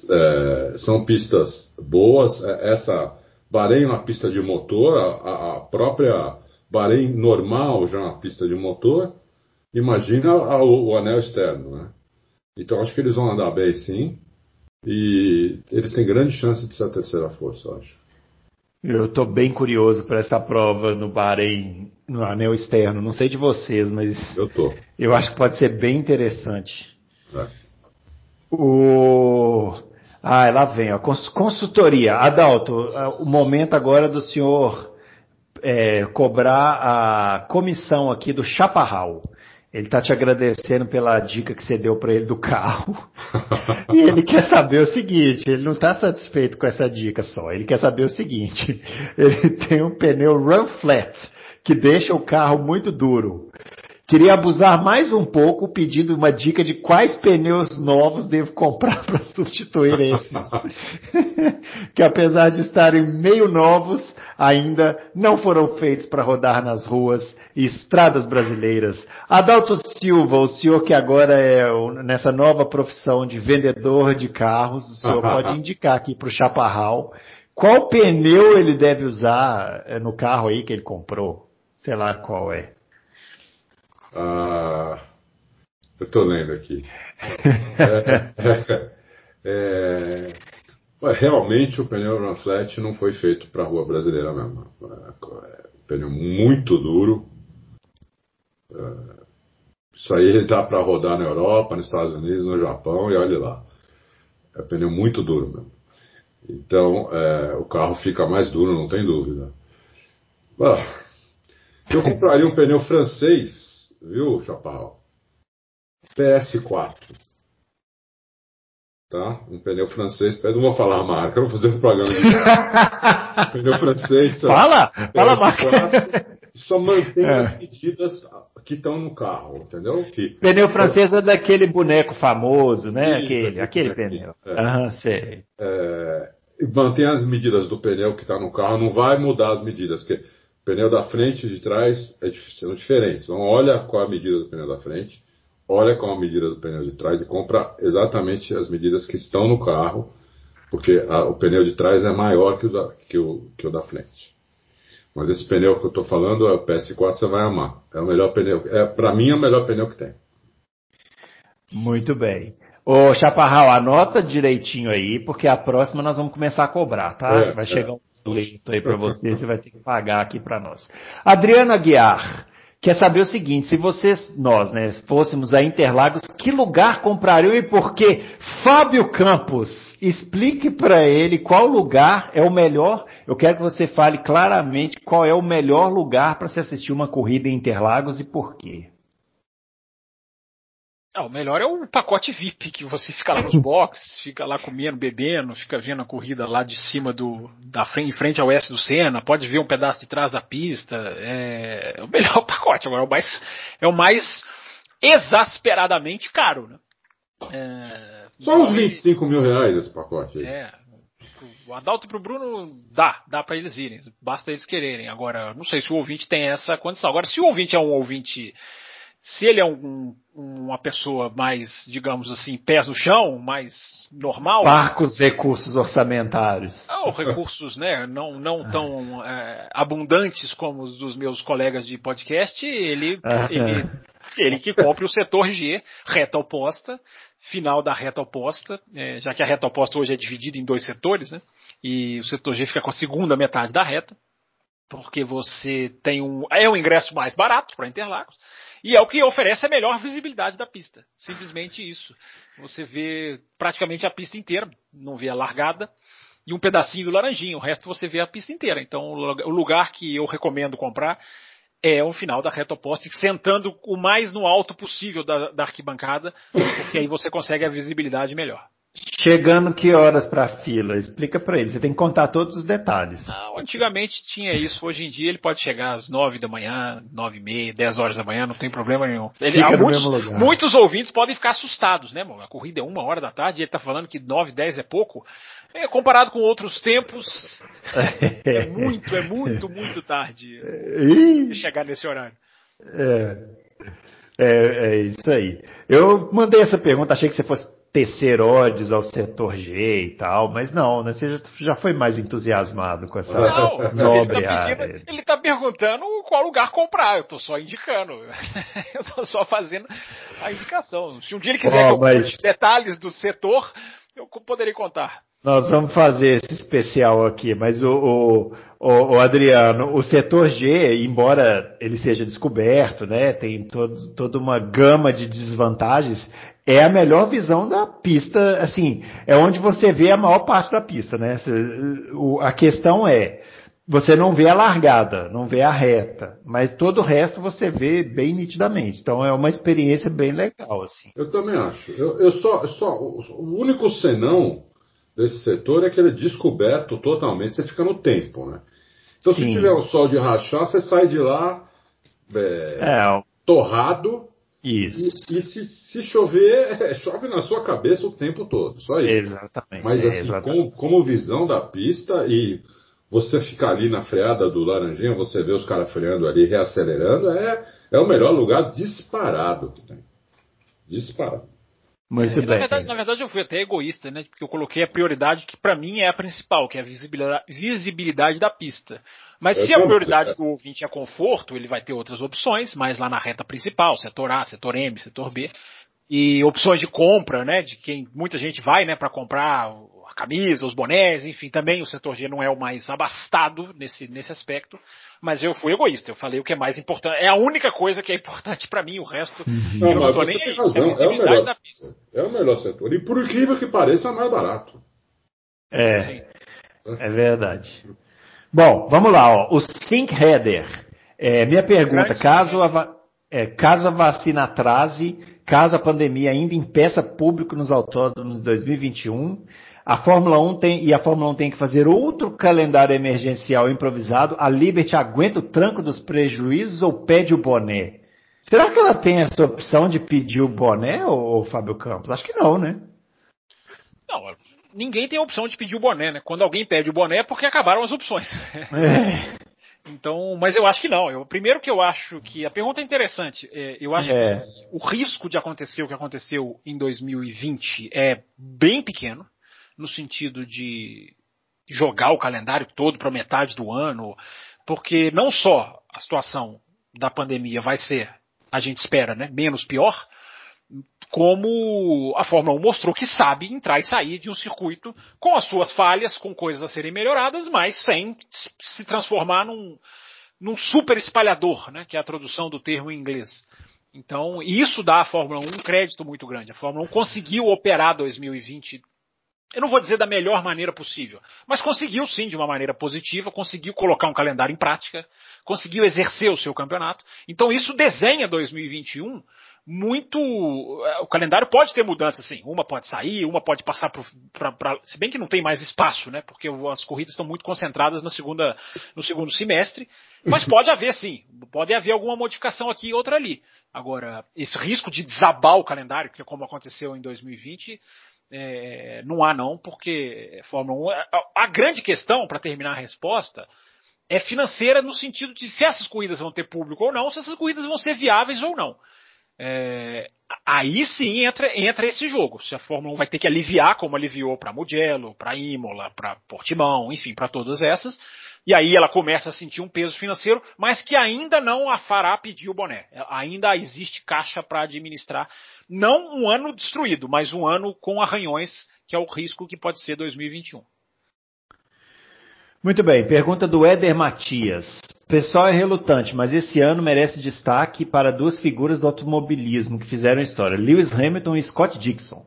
É, são pistas boas. É, essa Bahrein é uma pista de motor, a, a própria Bahrein normal já é uma pista de motor. Imagina a, o, o anel externo, né? Então acho que eles vão andar bem sim. E eles têm grande chance de ser a terceira força, acho. Eu estou bem curioso para essa prova no Bahrein, no anel externo. Não sei de vocês, mas eu, tô. eu acho que pode ser bem interessante. É. O ah, lá vem, ó, consultoria. Adalto, o momento agora do senhor é, cobrar a comissão aqui do Chaparral. Ele está te agradecendo pela dica que você deu para ele do carro. e ele quer saber o seguinte: ele não está satisfeito com essa dica só. Ele quer saber o seguinte: ele tem um pneu Run Flat que deixa o carro muito duro. Queria abusar mais um pouco pedindo uma dica de quais pneus novos devo comprar para substituir esses. que apesar de estarem meio novos, ainda não foram feitos para rodar nas ruas e estradas brasileiras. Adalto Silva, o senhor que agora é nessa nova profissão de vendedor de carros, o senhor pode indicar aqui para o Chaparral qual pneu ele deve usar eh, no carro aí que ele comprou? Sei lá qual é. Ah, eu estou lendo aqui. é, é, é, realmente o pneu Run Flat não foi feito para a rua brasileira mesmo. É, um pneu muito duro. É, isso aí ele dá para rodar na Europa, nos Estados Unidos, no Japão e olhe lá. É pneu muito duro mesmo. Então é, o carro fica mais duro, não tem dúvida. Ah, eu compraria um pneu francês viu, Chaparral? PS4. Tá? Um pneu francês. Eu não vou falar a marca, eu vou fazer um programa de pneu francês. Fala! PS4, fala a marca. Só mantém é. as medidas que estão no carro, entendeu? Que, pneu francês é daquele boneco famoso, né? Isso, aquele, aquele pneu. É. Aham, sei. É, mantém as medidas do pneu que está no carro, não vai mudar as medidas. Porque pneu da frente e de trás é, são diferentes. Então, olha qual é a medida do pneu da frente, olha qual é a medida do pneu de trás e compra exatamente as medidas que estão no carro, porque a, o pneu de trás é maior que o da, que o, que o da frente. Mas esse pneu que eu estou falando, é o PS4, você vai amar. É o melhor pneu. É, para mim, é o melhor pneu que tem. Muito bem. Ô, Chaparral, anota direitinho aí, porque a próxima nós vamos começar a cobrar, tá? É, vai chegar é. um boleto aí para você, você vai ter que pagar aqui para nós. Adriana Guiar, quer saber o seguinte: se vocês, nós, né, fôssemos a Interlagos, que lugar comprariam e por quê? Fábio Campos, explique para ele qual lugar é o melhor. Eu quero que você fale claramente qual é o melhor lugar para se assistir uma corrida em Interlagos e por quê. Ah, o melhor é o pacote VIP, que você fica lá nos boxes, fica lá comendo, bebendo, fica vendo a corrida lá de cima do. da frente, em frente ao oeste do Senna, pode ver um pedaço de trás da pista. É, é o melhor pacote, agora é o mais. é o mais exasperadamente caro, né? É, Só uns 25 mil reais esse pacote aí. É. O Adalto pro Bruno dá, dá para eles irem, basta eles quererem. Agora, não sei se o ouvinte tem essa condição. Agora, se o ouvinte é um ouvinte se ele é um, uma pessoa mais, digamos assim, pés no chão, mais normal. Parcos recursos orçamentários. Ou recursos, né, não, não tão é, abundantes como os dos meus colegas de podcast, ele, ele, ele que compre o setor G, reta oposta, final da reta oposta, é, já que a reta oposta hoje é dividida em dois setores, né, e o setor G fica com a segunda metade da reta, porque você tem um, é um ingresso mais barato para Interlagos, e é o que oferece a melhor visibilidade da pista. Simplesmente isso. Você vê praticamente a pista inteira, não vê a largada e um pedacinho do laranjinho. O resto você vê a pista inteira. Então o lugar que eu recomendo comprar é o final da reta oposta, sentando o mais no alto possível da, da arquibancada, porque aí você consegue a visibilidade melhor. Chegando que horas para a fila? Explica para ele. Você tem que contar todos os detalhes. Não, antigamente tinha isso. Hoje em dia ele pode chegar às nove da manhã, nove e meia, dez horas da manhã, não tem problema nenhum. Ele, Fica muitos, ouvintes podem ficar assustados, né? A corrida é uma hora da tarde e ele está falando que nove, dez é pouco. É, comparado com outros tempos, é muito, é muito, muito tarde chegar nesse horário. É, é, é isso aí. Eu mandei essa pergunta, achei que você fosse tecer odds ao setor G e tal, mas não, né? Você já foi mais entusiasmado com essa não, nobre ele tá, pedindo, ele tá perguntando qual lugar comprar, eu tô só indicando. eu tô só fazendo a indicação. Se um dia ele quiser oh, que eu mas... detalhes do setor, eu poderia contar. Nós vamos fazer esse especial aqui, mas o, o, o, o, Adriano, o setor G, embora ele seja descoberto, né, tem todo, toda uma gama de desvantagens, é a melhor visão da pista, assim, é onde você vê a maior parte da pista, né? A questão é, você não vê a largada, não vê a reta, mas todo o resto você vê bem nitidamente. Então é uma experiência bem legal, assim. Eu também acho. Eu, eu só, só, o único senão desse setor é que ele é descoberto totalmente, você fica no tempo, né? Então Sim. se tiver o sol de rachar, você sai de lá é, é, torrado isso. E, e se, se, chover, chove na sua cabeça o tempo todo, só isso. Exatamente. Mas é, assim, exatamente. Como, como, visão da pista e você ficar ali na freada do Laranjinha, você vê os caras freando ali, reacelerando, é, é o melhor lugar disparado que tem. Disparado. Muito é, bem. Na verdade, na verdade, eu fui até egoísta, né? Porque eu coloquei a prioridade que para mim é a principal, que é a visibilidade, visibilidade da pista. Mas eu se a prioridade do ouvinte é conforto, ele vai ter outras opções, mais lá na reta principal, setor A, setor M, setor B e opções de compra, né, de quem muita gente vai, né, para comprar camisa, os bonés, enfim, também o setor G não é o mais abastado nesse, nesse aspecto, mas eu fui egoísta, eu falei o que é mais importante, é a única coisa que é importante para mim, o resto uhum. não, eu não tô nem aí, razão, é, é, o melhor, da pista. É o melhor setor, e por incrível que pareça é mais barato. É, é verdade. Bom, vamos lá, ó, o Sync Header, é, minha pergunta, caso a, é, caso a vacina atrase, caso a pandemia ainda impeça público nos autódromos de 2021, a Fórmula 1 tem, e a Fórmula 1 tem que fazer outro calendário emergencial improvisado, a Liberty aguenta o tranco dos prejuízos ou pede o boné? Será que ela tem essa opção de pedir o boné, ou, Fábio Campos? Acho que não, né? Não, ninguém tem a opção de pedir o boné, né? Quando alguém pede o boné é porque acabaram as opções. É. Então, mas eu acho que não. Eu, primeiro que eu acho que a pergunta é interessante. É, eu acho é. que o risco de acontecer o que aconteceu em 2020 é bem pequeno, no sentido de jogar o calendário todo para metade do ano, porque não só a situação da pandemia vai ser, a gente espera, né, menos pior, como a Fórmula 1 mostrou que sabe entrar e sair de um circuito com as suas falhas, com coisas a serem melhoradas, mas sem se transformar num, num super espalhador, né, que é a tradução do termo em inglês. Então, isso dá à Fórmula 1 um crédito muito grande. A Fórmula 1 conseguiu operar 2020 eu não vou dizer da melhor maneira possível, mas conseguiu sim de uma maneira positiva, conseguiu colocar um calendário em prática, conseguiu exercer o seu campeonato. Então isso desenha 2021 muito. O calendário pode ter mudanças, sim. Uma pode sair, uma pode passar para. Se bem que não tem mais espaço, né? Porque as corridas estão muito concentradas na segunda, no segundo semestre. Mas pode haver, sim. Pode haver alguma modificação aqui e outra ali. Agora, esse risco de desabar o calendário, que é como aconteceu em 2020, é, não há não, porque Fórmula 1. A, a grande questão, para terminar a resposta, é financeira no sentido de se essas corridas vão ter público ou não, se essas corridas vão ser viáveis ou não. É, aí sim entra, entra esse jogo. Se a Fórmula 1 vai ter que aliviar, como aliviou para Mugello, para Imola, para Portimão, enfim, para todas essas, e aí ela começa a sentir um peso financeiro, mas que ainda não a fará pedir o boné. Ainda existe caixa para administrar. Não um ano destruído, mas um ano com arranhões, que é o risco que pode ser 2021. Muito bem, pergunta do Éder Matias. Pessoal é relutante, mas esse ano merece destaque para duas figuras do automobilismo que fizeram história: Lewis Hamilton e Scott Dixon.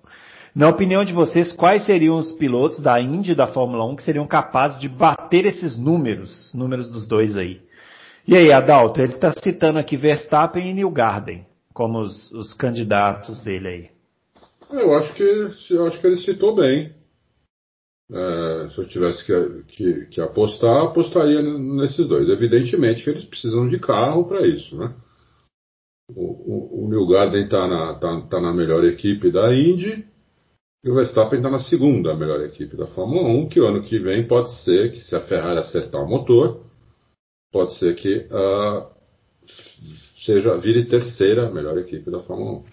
Na opinião de vocês, quais seriam os pilotos da Indy e da Fórmula 1 que seriam capazes de bater esses números, números dos dois aí? E aí, Adalto, ele está citando aqui Verstappen e New Garden como os, os, candidatos dele aí. Eu acho que eu acho que ele citou bem. É, se eu tivesse que, que, que, apostar, apostaria nesses dois. Evidentemente que eles precisam de carro para isso, né? O, o, o New Garden está na, tá, tá na melhor equipe da Indy e o Verstappen está na segunda melhor equipe da Fórmula 1, que o ano que vem pode ser que, se a Ferrari acertar o motor, pode ser que uh, seja vire terceira melhor equipe da Fórmula 1.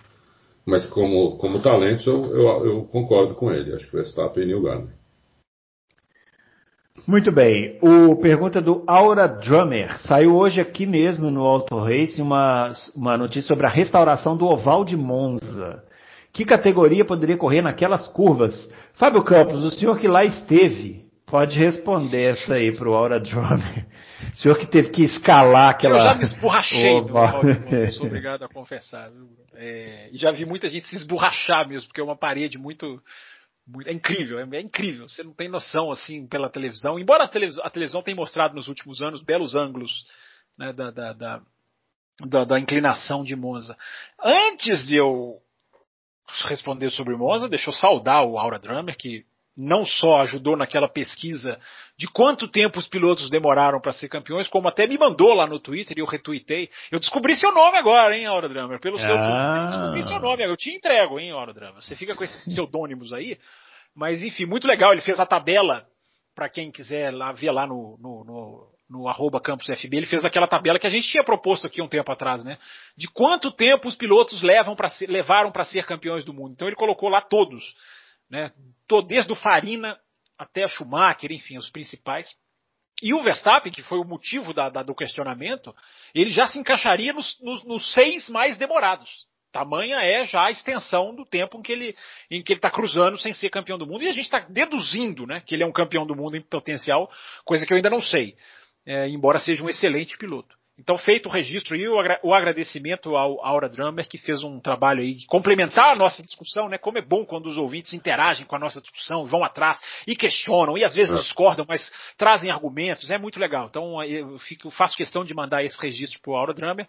Mas como, como talento, eu, eu, eu concordo com ele. Acho que o Verstappen e New Garden. Muito bem. O pergunta do Aura Drummer. Saiu hoje aqui mesmo no Auto Race uma, uma notícia sobre a restauração do oval de Monza. Que categoria poderia correr naquelas curvas? Fábio Campos, o senhor que lá esteve, pode responder essa aí para o Aura Drummer. O senhor que teve que escalar aquela. Eu já me esborrachei, oh, sou obrigado a confessar. É, e já vi muita gente se esborrachar mesmo, porque é uma parede muito. muito é incrível, é, é, incrível. Você não tem noção assim pela televisão. Embora a televisão, a televisão tenha mostrado nos últimos anos belos ângulos né, da, da, da, da, da inclinação de Monza. Antes de eu responder sobre Monza, deixa eu saudar o Aura Drummer, que não só ajudou naquela pesquisa de quanto tempo os pilotos demoraram para ser campeões, como até me mandou lá no Twitter e eu retuitei. Eu descobri seu nome agora, hein, Aura Drummer? Pelo seu ah. eu descobri seu nome, eu te entrego, hein, Aura Drummer? Você fica com esses pseudônimos aí. Mas enfim, muito legal. Ele fez a tabela para quem quiser lá ver lá no, no, no no arroba campusfb, ele fez aquela tabela que a gente tinha proposto aqui um tempo atrás, né? De quanto tempo os pilotos levam ser, levaram para ser campeões do mundo. Então ele colocou lá todos, né? Desde o Farina até a Schumacher, enfim, os principais. E o Verstappen, que foi o motivo da, da, do questionamento, ele já se encaixaria nos, nos, nos seis mais demorados. Tamanha é já a extensão do tempo em que ele em que ele está cruzando sem ser campeão do mundo. E a gente está deduzindo né, que ele é um campeão do mundo em potencial, coisa que eu ainda não sei é, embora seja um excelente piloto. Então, feito o registro e o agradecimento ao Aura Drummer, que fez um trabalho aí de complementar a nossa discussão, né? Como é bom quando os ouvintes interagem com a nossa discussão, vão atrás e questionam, e às vezes é. discordam, mas trazem argumentos, é muito legal. Então, eu fico, faço questão de mandar esse registro para o Aura Drummer.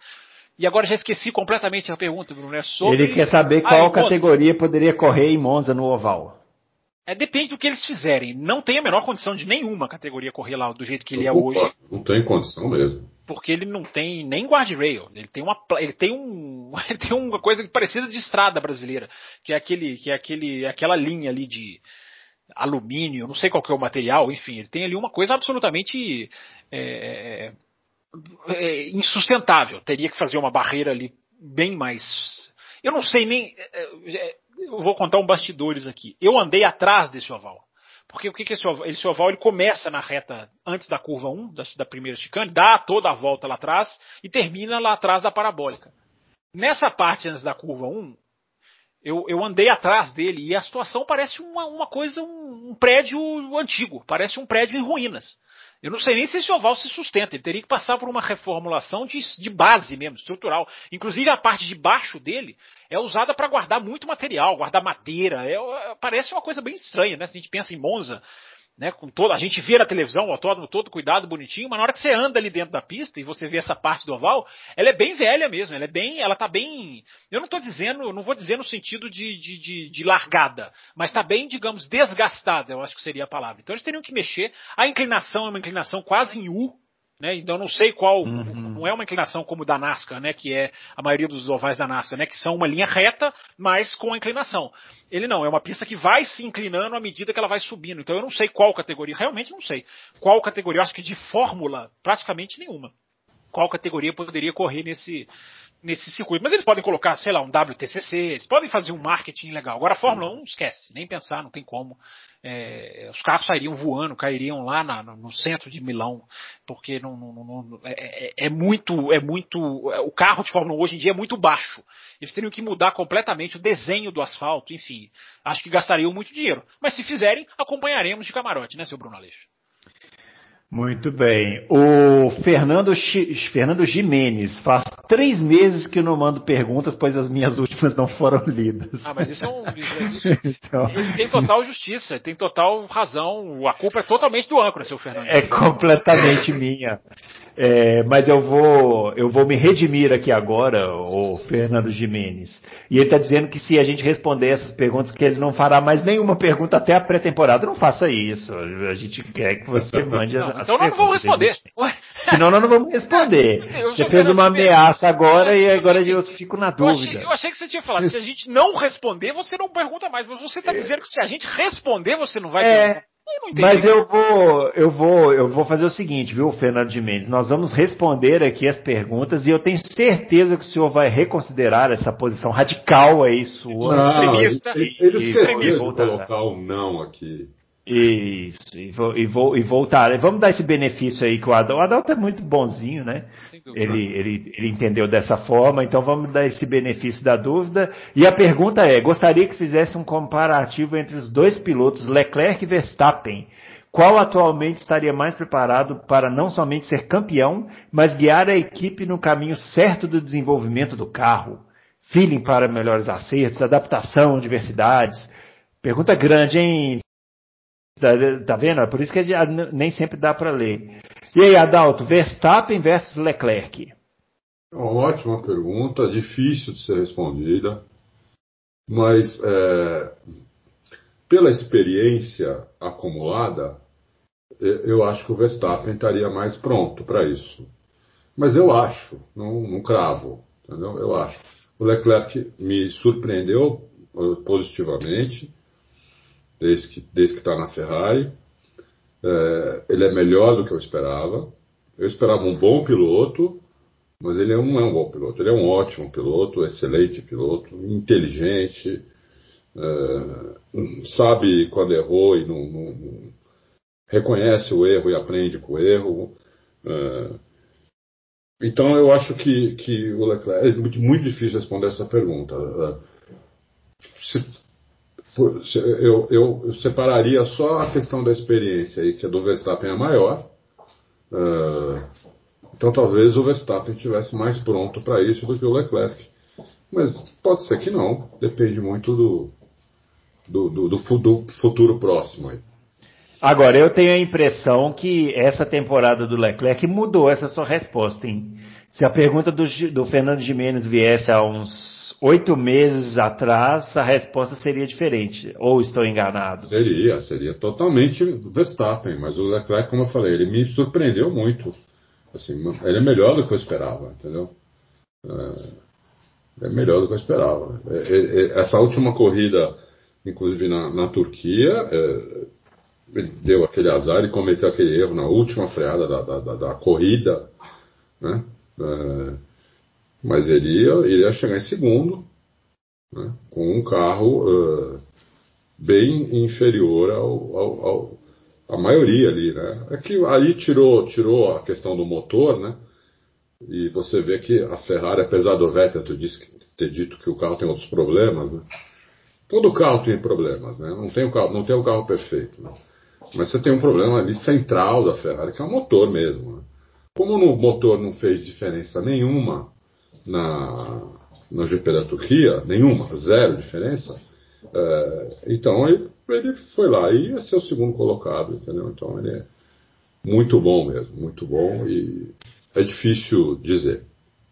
E agora já esqueci completamente a pergunta, Bruno. É sobre... Ele quer saber qual ah, categoria poderia correr em Monza no oval. É, depende do que eles fizerem. Não tem a menor condição de nenhuma categoria correr lá do jeito que ele é hoje. Não tem condição mesmo. Porque ele não tem nem guardrail. Ele tem uma, ele tem um, ele tem uma coisa parecida de estrada brasileira, que é aquele, que é aquele, aquela linha ali de alumínio, não sei qual que é o material, enfim, ele tem ali uma coisa absolutamente é, é, é insustentável. Teria que fazer uma barreira ali bem mais. Eu não sei nem. Eu vou contar um bastidores aqui. Eu andei atrás desse oval. Porque o que, que esse oval? Esse oval ele começa na reta antes da curva 1, da, da primeira chicane, dá toda a volta lá atrás e termina lá atrás da parabólica. Nessa parte antes da curva 1, eu, eu andei atrás dele e a situação parece uma, uma coisa, um, um prédio antigo, parece um prédio em ruínas. Eu não sei nem se esse oval se sustenta. Ele teria que passar por uma reformulação de, de base mesmo, estrutural. Inclusive a parte de baixo dele é usada para guardar muito material, guardar madeira. É, é, parece uma coisa bem estranha, né? Se a gente pensa em Monza, né, com toda, a gente vê na televisão o autódromo todo cuidado, bonitinho, mas na hora que você anda ali dentro da pista e você vê essa parte do oval, ela é bem velha mesmo, ela é bem, ela tá bem, eu não estou dizendo, não vou dizer no sentido de, de, de, de largada, mas está bem, digamos, desgastada, eu acho que seria a palavra. Então eles teriam que mexer, a inclinação é uma inclinação quase em U, né? Então não sei qual, uhum. não é uma inclinação como da NASCAR, né? Que é a maioria dos ovais da NASCAR, né? Que são uma linha reta, mas com a inclinação. Ele não, é uma pista que vai se inclinando à medida que ela vai subindo. Então eu não sei qual categoria, realmente não sei qual categoria. Eu acho que de fórmula praticamente nenhuma. Qual categoria poderia correr nesse nesse circuito. Mas eles podem colocar, sei lá, um WTCC, eles podem fazer um marketing legal. Agora a Fórmula 1 esquece, nem pensar, não tem como é, os carros sairiam voando, cairiam lá na, no centro de Milão, porque não, não, não, é, é, é, muito, é muito, o carro de Fórmula 1 hoje em dia é muito baixo. Eles teriam que mudar completamente o desenho do asfalto, enfim, acho que gastariam muito dinheiro. Mas se fizerem, acompanharemos de camarote, né, seu Bruno Aleixo? Muito bem. O Fernando, Fernando Jimenez faz três meses que eu não mando perguntas, pois as minhas últimas não foram lidas. Ah, mas isso é um. Isso, então... Ele tem total justiça, tem total razão. A culpa é totalmente do âncora, seu Fernando. É completamente minha. É, mas eu vou, eu vou me redimir aqui agora, o Fernando Jimenez. E ele está dizendo que se a gente responder essas perguntas, que ele não fará mais nenhuma pergunta até a pré-temporada. Não faça isso. A gente quer que você mande não, as, Então nós não vamos responder. Senão nós não vamos responder. Você fez uma ameaça agora e agora eu fico na dúvida. Eu achei, eu achei, que você tinha falado, se a gente não responder, você não pergunta mais. Mas você está dizendo que se a gente responder, você não vai é, perguntar. Mas eu vou, eu vou, eu vou fazer o seguinte, viu, Fernando de Mendes? Nós vamos responder aqui as perguntas e eu tenho certeza que o senhor vai reconsiderar essa posição radical aí sua. Não, ele, ele esqueceu de colocar o não aqui. Isso, e, vou, e, vou, e voltar. Vamos dar esse benefício aí que o Adalto. O Adalto é muito bonzinho, né? Ele, ele, ele entendeu dessa forma, então vamos dar esse benefício da dúvida. E a pergunta é: gostaria que fizesse um comparativo entre os dois pilotos, Leclerc e Verstappen. Qual atualmente estaria mais preparado para não somente ser campeão, mas guiar a equipe no caminho certo do desenvolvimento do carro? Feeling para melhores acertos, adaptação, diversidades. Pergunta grande, hein, Tá, tá vendo? É por isso que nem sempre dá para ler. E aí, Adalto, Verstappen versus Leclerc? Ótima pergunta, difícil de ser respondida, mas é, pela experiência acumulada, eu acho que o Verstappen estaria mais pronto para isso. Mas eu acho, não, não cravo, entendeu? Eu acho. O Leclerc me surpreendeu uh, positivamente desde que desde está na Ferrari. É, ele é melhor do que eu esperava. Eu esperava um bom piloto, mas ele não é um bom piloto. Ele é um ótimo piloto, excelente piloto, inteligente, é, sabe quando errou e não, não, não, reconhece o erro e aprende com o erro. É, então eu acho que, que o Leclerc é muito difícil responder essa pergunta. É, eu, eu, separaria só a questão da experiência aí, que a do Verstappen é maior. Uh, então talvez o Verstappen estivesse mais pronto para isso do que o Leclerc. Mas pode ser que não, depende muito do, do, do, do futuro próximo aí. Agora, eu tenho a impressão que essa temporada do Leclerc mudou essa sua resposta, hein? Se a pergunta do, do Fernando Jimenez viesse há uns oito meses atrás, a resposta seria diferente. Ou estou enganado? Seria, seria totalmente Verstappen. Mas o Leclerc, como eu falei, ele me surpreendeu muito. Assim, ele é melhor do que eu esperava, entendeu? É, é melhor do que eu esperava. É, é, é essa última corrida, inclusive na, na Turquia, é, ele deu aquele azar e cometeu aquele erro na última freada da, da, da, da corrida, né? É, mas ele ia, ele ia chegar em segundo, né, com um carro uh, bem inferior ao, ao, ao, à maioria ali. Né? É que aí tirou, tirou a questão do motor, né? E você vê que a Ferrari, apesar do Vettel ter, dito que o carro tem outros problemas, né? Todo carro tem problemas, né? Não tem o carro, não tem o carro perfeito. Né? Mas você tem um problema ali central da Ferrari, que é o motor mesmo. Como o motor não fez diferença nenhuma na, no GP da Turquia, nenhuma, zero diferença, é, então ele, ele, foi lá e ia ser o segundo colocado, entendeu? Então ele é muito bom mesmo, muito bom e é difícil dizer.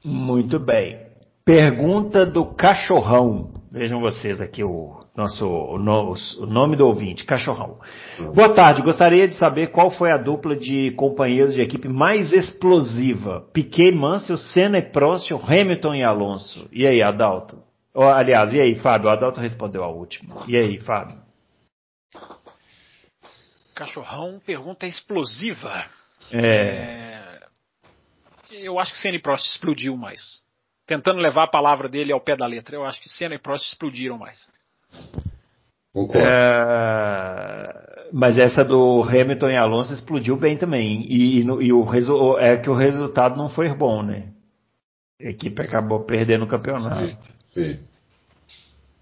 Muito bem. Pergunta do cachorrão. Vejam vocês aqui o nosso o, no, o nome do ouvinte, cachorrão. Boa tarde. Gostaria de saber qual foi a dupla de companheiros de equipe mais explosiva. Piquet, Mansell, Senna e Prost, Hamilton e Alonso. E aí, Adalto? Oh, aliás, e aí, Fábio? O Adalto respondeu a última. E aí, Fábio? Cachorrão, pergunta explosiva. É... é... Eu acho que Senna e Prost explodiu mais tentando levar a palavra dele ao pé da letra. Eu acho que Senna e Prost explodiram mais. É, mas essa do Hamilton e Alonso explodiu bem também. E, e, o resu, é que o resultado não foi bom, né? A equipe acabou perdendo o campeonato. Sim.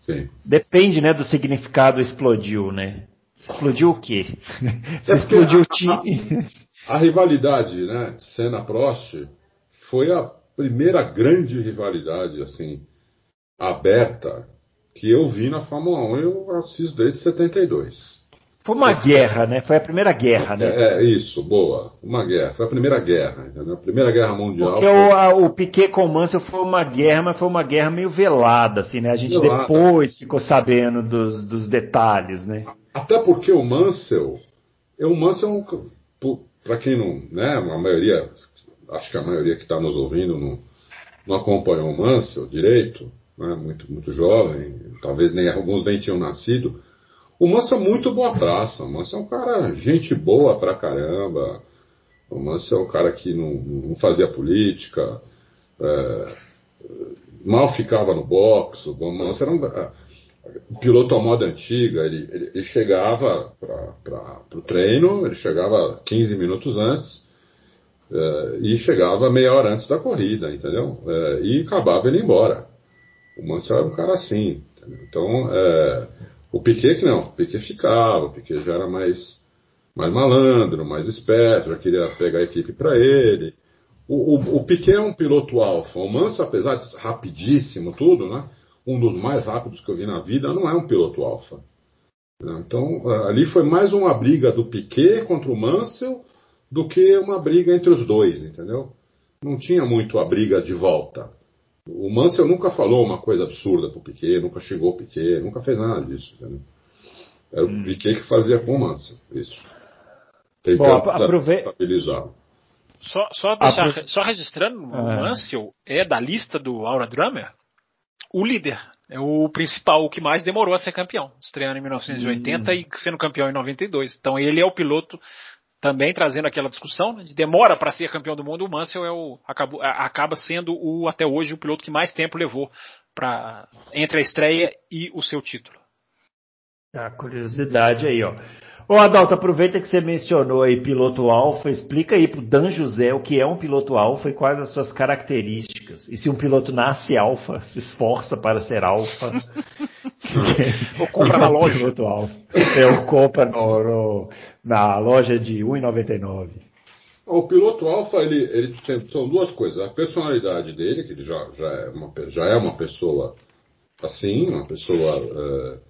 Sim. Depende, né, do significado explodiu, né? Explodiu o quê? É explodiu o time. A, a rivalidade, né, Senna-Prost foi a primeira grande rivalidade assim aberta que eu vi na Fórmula 1 eu assisto desde 72. Foi uma guerra, né? Foi a primeira guerra, né? É, é, isso, boa. Uma guerra. Foi a primeira guerra, entendeu? A primeira guerra mundial. Porque foi... o, a, o Piquet com o Mansell foi uma guerra, mas foi uma guerra meio velada, assim, né? A gente velada. depois ficou sabendo dos, dos detalhes, né? Até porque o Mansell, o Mansell, para quem não, né? A maioria acho que a maioria que está nos ouvindo não, não acompanhou o Mansell direito, né, muito, muito jovem, talvez nem alguns nem tinham nascido. O Mansell é muito boa praça, o Mansell é um cara, gente boa pra caramba. O Mansell é um cara que não, não fazia política, é, mal ficava no box. O Mansell era um, um piloto à moda antiga, ele, ele, ele chegava para o treino, ele chegava 15 minutos antes, Uh, e chegava meia hora antes da corrida, entendeu? Uh, e acabava ele embora. O Mansell era um cara assim. Entendeu? Então, uh, o Piquet que não, o Piquet ficava, o Piquet já era mais, mais malandro, mais esperto, já queria pegar a equipe para ele. O, o, o, Piquet é um piloto alfa. O Mansell, apesar de rapidíssimo tudo, né? Um dos mais rápidos que eu vi na vida, não é um piloto alfa. Então, ali foi mais uma briga do Piquet contra o Mansell do que uma briga entre os dois, entendeu? Não tinha muito a briga de volta. O Mansell nunca falou uma coisa absurda pro Piquet, nunca chegou o Piquet, nunca fez nada disso. Entendeu? Era o hum. Piquet que fazia com o Mansell, isso. Tentando aprove... estabilizá-lo. Só, só, deixar, Apro... só registrando, o ah. Mansell é da lista do Aura Drummer o líder. É o principal, o que mais demorou a ser campeão. Estreando em 1980 hum. e sendo campeão em 92. Então ele é o piloto também trazendo aquela discussão né, de demora para ser campeão do mundo, o Mansell é o, acabou, acaba sendo o até hoje o piloto que mais tempo levou para entre a estreia e o seu título. A curiosidade aí, ó. Ô Adalto, aproveita que você mencionou aí piloto alfa, explica aí pro Dan José o que é um piloto alfa e quais as suas características. E se um piloto nasce alfa, se esforça para ser alfa. ou compra na loja. Piloto alfa. É, ou compra no, no, na loja de 1,99. O piloto alfa, ele, ele tem, são duas coisas. A personalidade dele, que ele já, já, é, uma, já é uma pessoa assim, uma pessoa... Uh,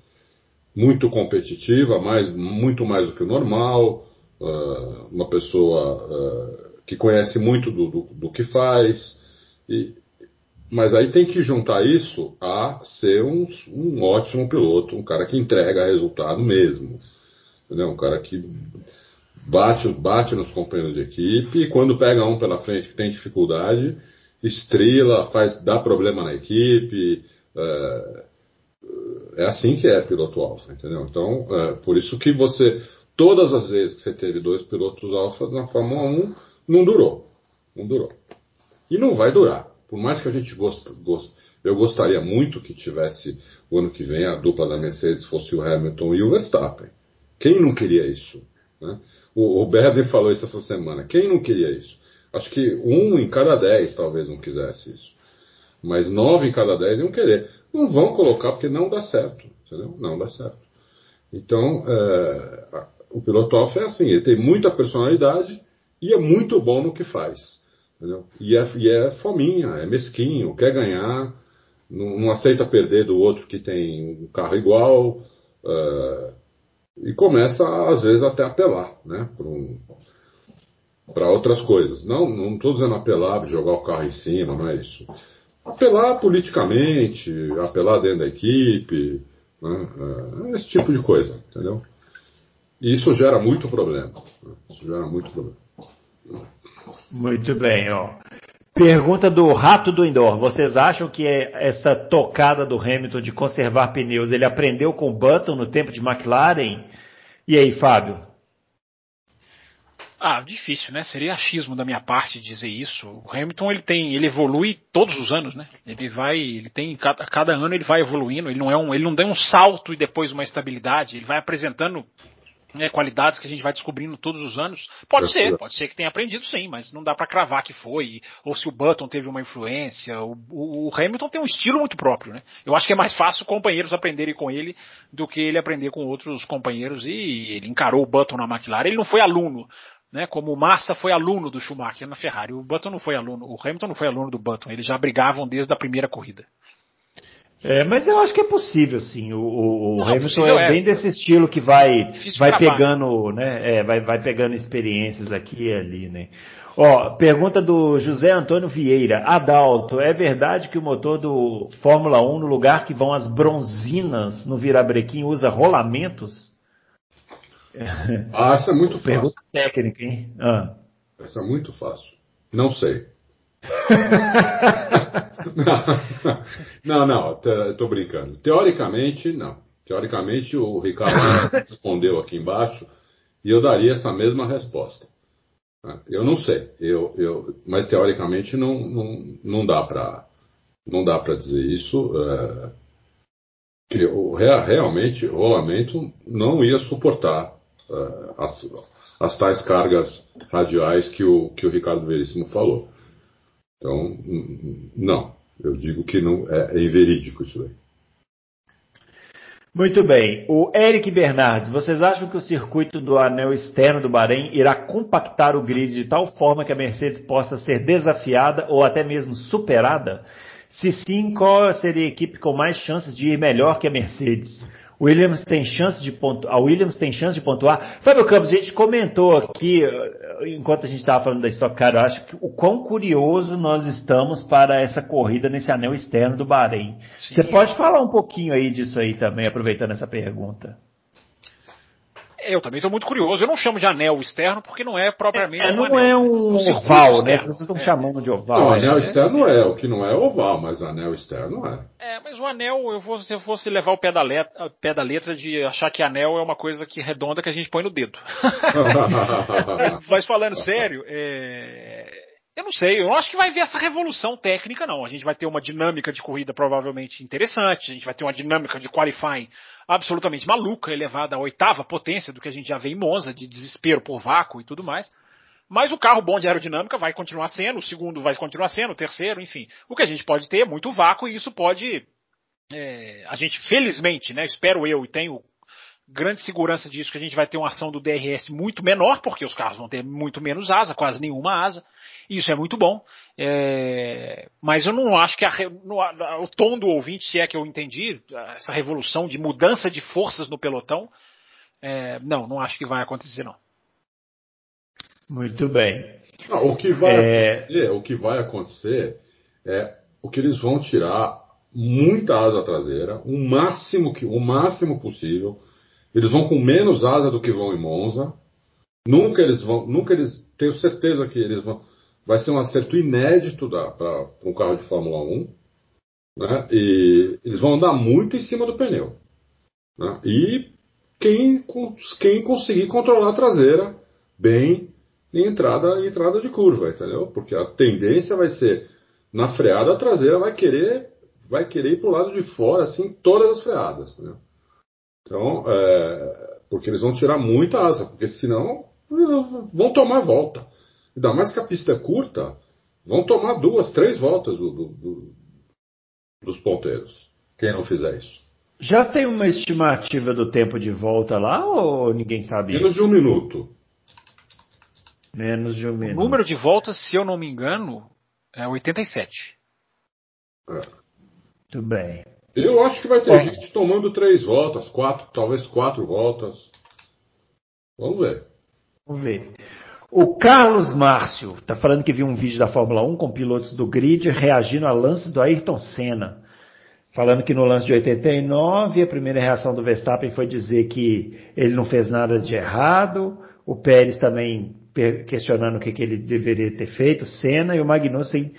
muito competitiva, mais, muito mais do que o normal, uh, uma pessoa uh, que conhece muito do, do, do que faz, e, mas aí tem que juntar isso a ser um, um, ótimo piloto, um cara que entrega resultado mesmo. Entendeu? Um cara que bate, bate nos companheiros de equipe e quando pega um pela frente que tem dificuldade, estrela, faz, dá problema na equipe. Uh, é assim que é piloto alfa, entendeu? Então, é, por isso que você, todas as vezes que você teve dois pilotos alfa na Fórmula 1, não durou. Não durou. E não vai durar. Por mais que a gente goste, goste eu gostaria muito que tivesse o ano que vem a dupla da Mercedes fosse o Hamilton e o Verstappen. Quem não queria isso? Né? O, o falou isso essa semana. Quem não queria isso? Acho que um em cada dez talvez não quisesse isso. Mas nove em cada dez iam querer não vão colocar porque não dá certo, entendeu? Não dá certo. Então, é, o, piloto off é assim, ele tem muita personalidade e é muito bom no que faz. Entendeu? E, é, e é fominha, é mesquinho, quer ganhar, não, não, aceita perder do outro que tem um carro igual, uh, e começa, às vezes, até apelar né, para um, outras coisas. Não estou dizendo apelar, jogar o carro em cima, não é isso. Apelar politicamente, apelar dentro da equipe, né, uh, esse tipo de coisa, entendeu? E isso gera muito problema. Né, isso gera muito problema. Muito bem, ó. Pergunta do Rato do Indoor. Vocês acham que essa tocada do Hamilton de conservar pneus, ele aprendeu com o Button no tempo de McLaren? E aí, Fábio? Ah, difícil, né? Seria achismo da minha parte dizer isso. O Hamilton ele tem, ele evolui todos os anos, né? Ele vai, ele tem cada, cada ano ele vai evoluindo. Ele não é um, ele não dá um salto e depois uma estabilidade. Ele vai apresentando né, qualidades que a gente vai descobrindo todos os anos. Pode ser, pode ser que tenha aprendido sim, mas não dá para cravar que foi, ou se o Button teve uma influência. O, o, o, Hamilton tem um estilo muito próprio, né? Eu acho que é mais fácil companheiros aprenderem com ele do que ele aprender com outros companheiros e ele encarou o Button na McLaren. Ele não foi aluno, né? Como o Massa foi aluno do Schumacher na Ferrari. O Button não foi aluno, o Hamilton não foi aluno do Button. Eles já brigavam desde a primeira corrida. É, mas eu acho que é possível, sim. O, o, o Hamilton é, é, bem desse estilo que vai, vai pegando, né? É, vai, vai pegando experiências aqui e ali, né? Ó, pergunta do José Antônio Vieira. Adalto, é verdade que o motor do Fórmula 1, no lugar que vão as bronzinas no virabrequim, usa rolamentos? Ah, essa é muito fácil. Pergunta técnica, hein? Ah. Essa é muito fácil. Não sei. não, não, estou brincando. Teoricamente, não. Teoricamente, o Ricardo respondeu aqui embaixo e eu daria essa mesma resposta. Eu não sei, eu, eu, mas teoricamente não, não, não dá para não dá para dizer isso. É, que o, realmente o rolamento não ia suportar é, as, as tais cargas radiais que o, que o Ricardo Veríssimo falou. Então, não. Eu digo que não é, é inverídico isso aí. Muito bem. O Eric Bernardes, vocês acham que o circuito do anel externo do Bahrein irá compactar o grid de tal forma que a Mercedes possa ser desafiada ou até mesmo superada? Se sim, qual seria a equipe com mais chances de ir melhor que a Mercedes? Williams tem chance de pontuar. A Williams tem chance de pontuar. Fábio Campos, a gente comentou aqui, eh, enquanto a gente estava falando da Stock Car, eu acho que o quão curioso nós estamos para essa corrida nesse anel externo do Bahrein. Sim. Você pode falar um pouquinho aí disso aí também, aproveitando essa pergunta. Eu também estou muito curioso. Eu não chamo de anel externo porque não é propriamente. É, um não anel, é um, um oval, né? Vocês estão é. chamando de oval. Não, anel é. externo é. O que não é oval, mas anel externo é. É, mas o anel, eu vou, se eu fosse levar o pé da, letra, pé da letra de achar que anel é uma coisa que redonda que a gente põe no dedo. mas falando sério, é eu não sei, eu não acho que vai ver essa revolução técnica, não. A gente vai ter uma dinâmica de corrida provavelmente interessante, a gente vai ter uma dinâmica de qualifying absolutamente maluca, elevada à oitava potência do que a gente já vê em Monza, de desespero por vácuo e tudo mais. Mas o carro bom de aerodinâmica vai continuar sendo, o segundo vai continuar sendo, o terceiro, enfim. O que a gente pode ter é muito vácuo e isso pode. É, a gente, felizmente, né, espero eu e tenho grande segurança disso, que a gente vai ter uma ação do DRS muito menor, porque os carros vão ter muito menos asa, quase nenhuma asa. Isso é muito bom. É, mas eu não acho que a, no, a, o tom do ouvinte, se é que eu entendi, essa revolução de mudança de forças no pelotão, é, não, não acho que vai acontecer, não. Muito bem. Não, o que vai é... acontecer, o que vai acontecer é o que eles vão tirar muita asa traseira, o máximo que o máximo possível eles vão com menos asa do que vão em Monza. Nunca eles vão, nunca eles, tenho certeza que eles vão, vai ser um acerto inédito para um carro de Fórmula 1. Né? E eles vão andar muito em cima do pneu. Né? E quem, quem conseguir controlar a traseira bem em entrada, em entrada de curva, entendeu? Porque a tendência vai ser na freada a traseira vai querer vai querer ir para o lado de fora assim todas as freadas, entendeu? Então, é, porque eles vão tirar muita asa, porque senão vão tomar volta. Ainda mais que a pista é curta, vão tomar duas, três voltas do, do, do, dos ponteiros. Quem não fizer isso. Já tem uma estimativa do tempo de volta lá ou ninguém sabe? Menos de um minuto. Menos de um minuto. O número de voltas, se eu não me engano, é 87. É. Muito bem. Eu acho que vai ter Bom. gente tomando três voltas, quatro, talvez quatro voltas. Vamos ver. Vamos ver. O Carlos Márcio está falando que viu um vídeo da Fórmula 1 com pilotos do grid reagindo a lances do Ayrton Senna. Falando que no lance de 89, a primeira reação do Verstappen foi dizer que ele não fez nada de errado. O Pérez também questionando o que, que ele deveria ter feito, Senna, e o Magnussen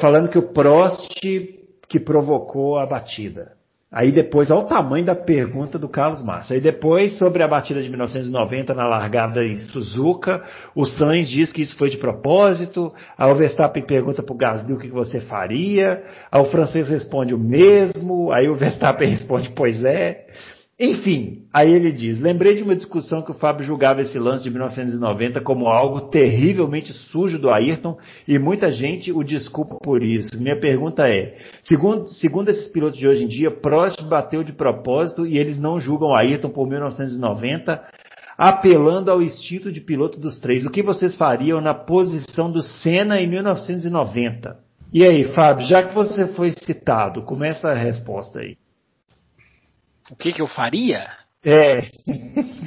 falando que o Prost que provocou a batida. Aí depois, olha o tamanho da pergunta do Carlos Márcio. Aí depois, sobre a batida de 1990 na largada em Suzuka, o Sainz diz que isso foi de propósito. Aí o Verstappen pergunta pro Gasly o que você faria. Aí o francês responde o mesmo. Aí o Verstappen responde, pois é. Enfim, aí ele diz: lembrei de uma discussão que o Fábio julgava esse lance de 1990 como algo terrivelmente sujo do Ayrton e muita gente o desculpa por isso. Minha pergunta é: segundo, segundo esses pilotos de hoje em dia, Prost bateu de propósito e eles não julgam Ayrton por 1990, apelando ao instinto de piloto dos três. O que vocês fariam na posição do Senna em 1990? E aí, Fábio, já que você foi citado, começa a resposta aí. O que, que eu faria? É.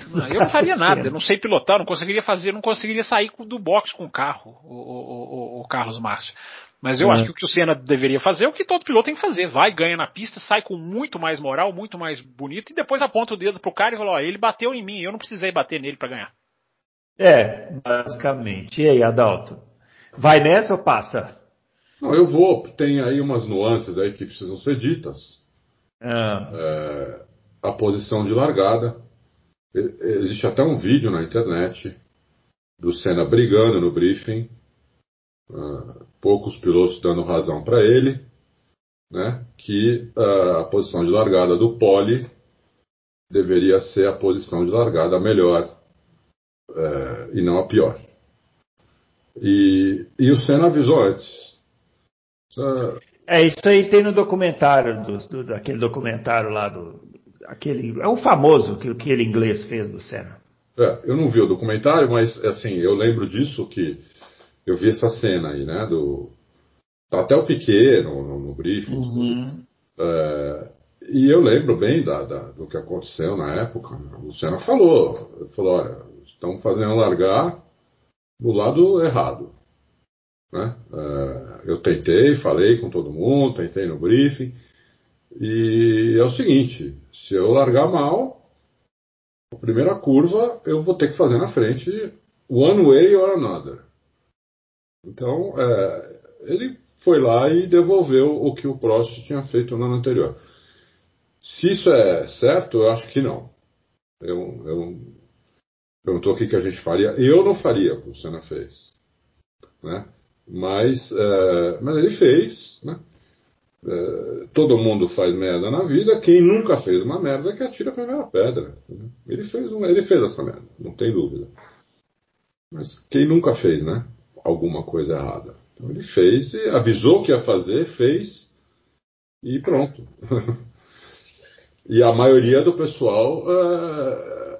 Não, eu não faria nada, eu não sei pilotar, não conseguiria fazer, não conseguiria sair do box com o carro, o, o- o- o Carlos Márcio. Mas eu É. acho que o que o Senna deveria fazer é o que todo piloto tem que fazer. Vai, ganha na pista, sai com muito mais moral, muito mais bonito, e depois aponta o dedo pro cara e fala, ó, ele bateu em mim, eu não precisei bater nele para ganhar. É, basicamente. E aí, Adalto? Vai nessa ou passa? Não, eu vou. Tem aí umas nuances aí que precisam ser ditas. Ah, É, a posição de largada. Existe até um vídeo na internet do Senna brigando no briefing. Ah, poucos pilotos dando razão para ele, né? Que ah, a posição de largada do pole deveria ser a posição de largada melhor eh, e não a pior. E, e o Senna avisou antes. Ah, É, isso aí tem no documentário, do, do- daquele documentário lá do. Aquele, é um famoso que aquele inglês fez do Senna. É, eu não vi o documentário, mas assim, eu lembro disso que eu vi essa cena aí, né? Do. tá Até o Piquet no, no, no briefing. É, e eu lembro bem da, da- do que aconteceu na época. O Senna falou, ele falou, olha, estão fazendo largar do lado errado. Né? É, eu tentei, falei com todo mundo, tentei no briefing. E é o seguinte, se eu largar mal, a primeira curva eu vou ter que fazer na frente one way or another. Então, é, ele foi lá e devolveu o que o Prost tinha feito no ano anterior. Se isso é certo, eu acho que não. Eu, eu perguntou o que, a gente faria. Eu não faria o que o Senna fez. Né? Mas, é, mas ele fez. Né? É, todo mundo faz merda na vida. Quem nunca fez uma merda é que atira a primeira pedra. Ele fez, ele fez essa merda, não tem dúvida. Mas quem nunca fez, né? Alguma coisa errada. Então ele fez, avisou que ia fazer, fez e pronto. e a maioria do pessoal é,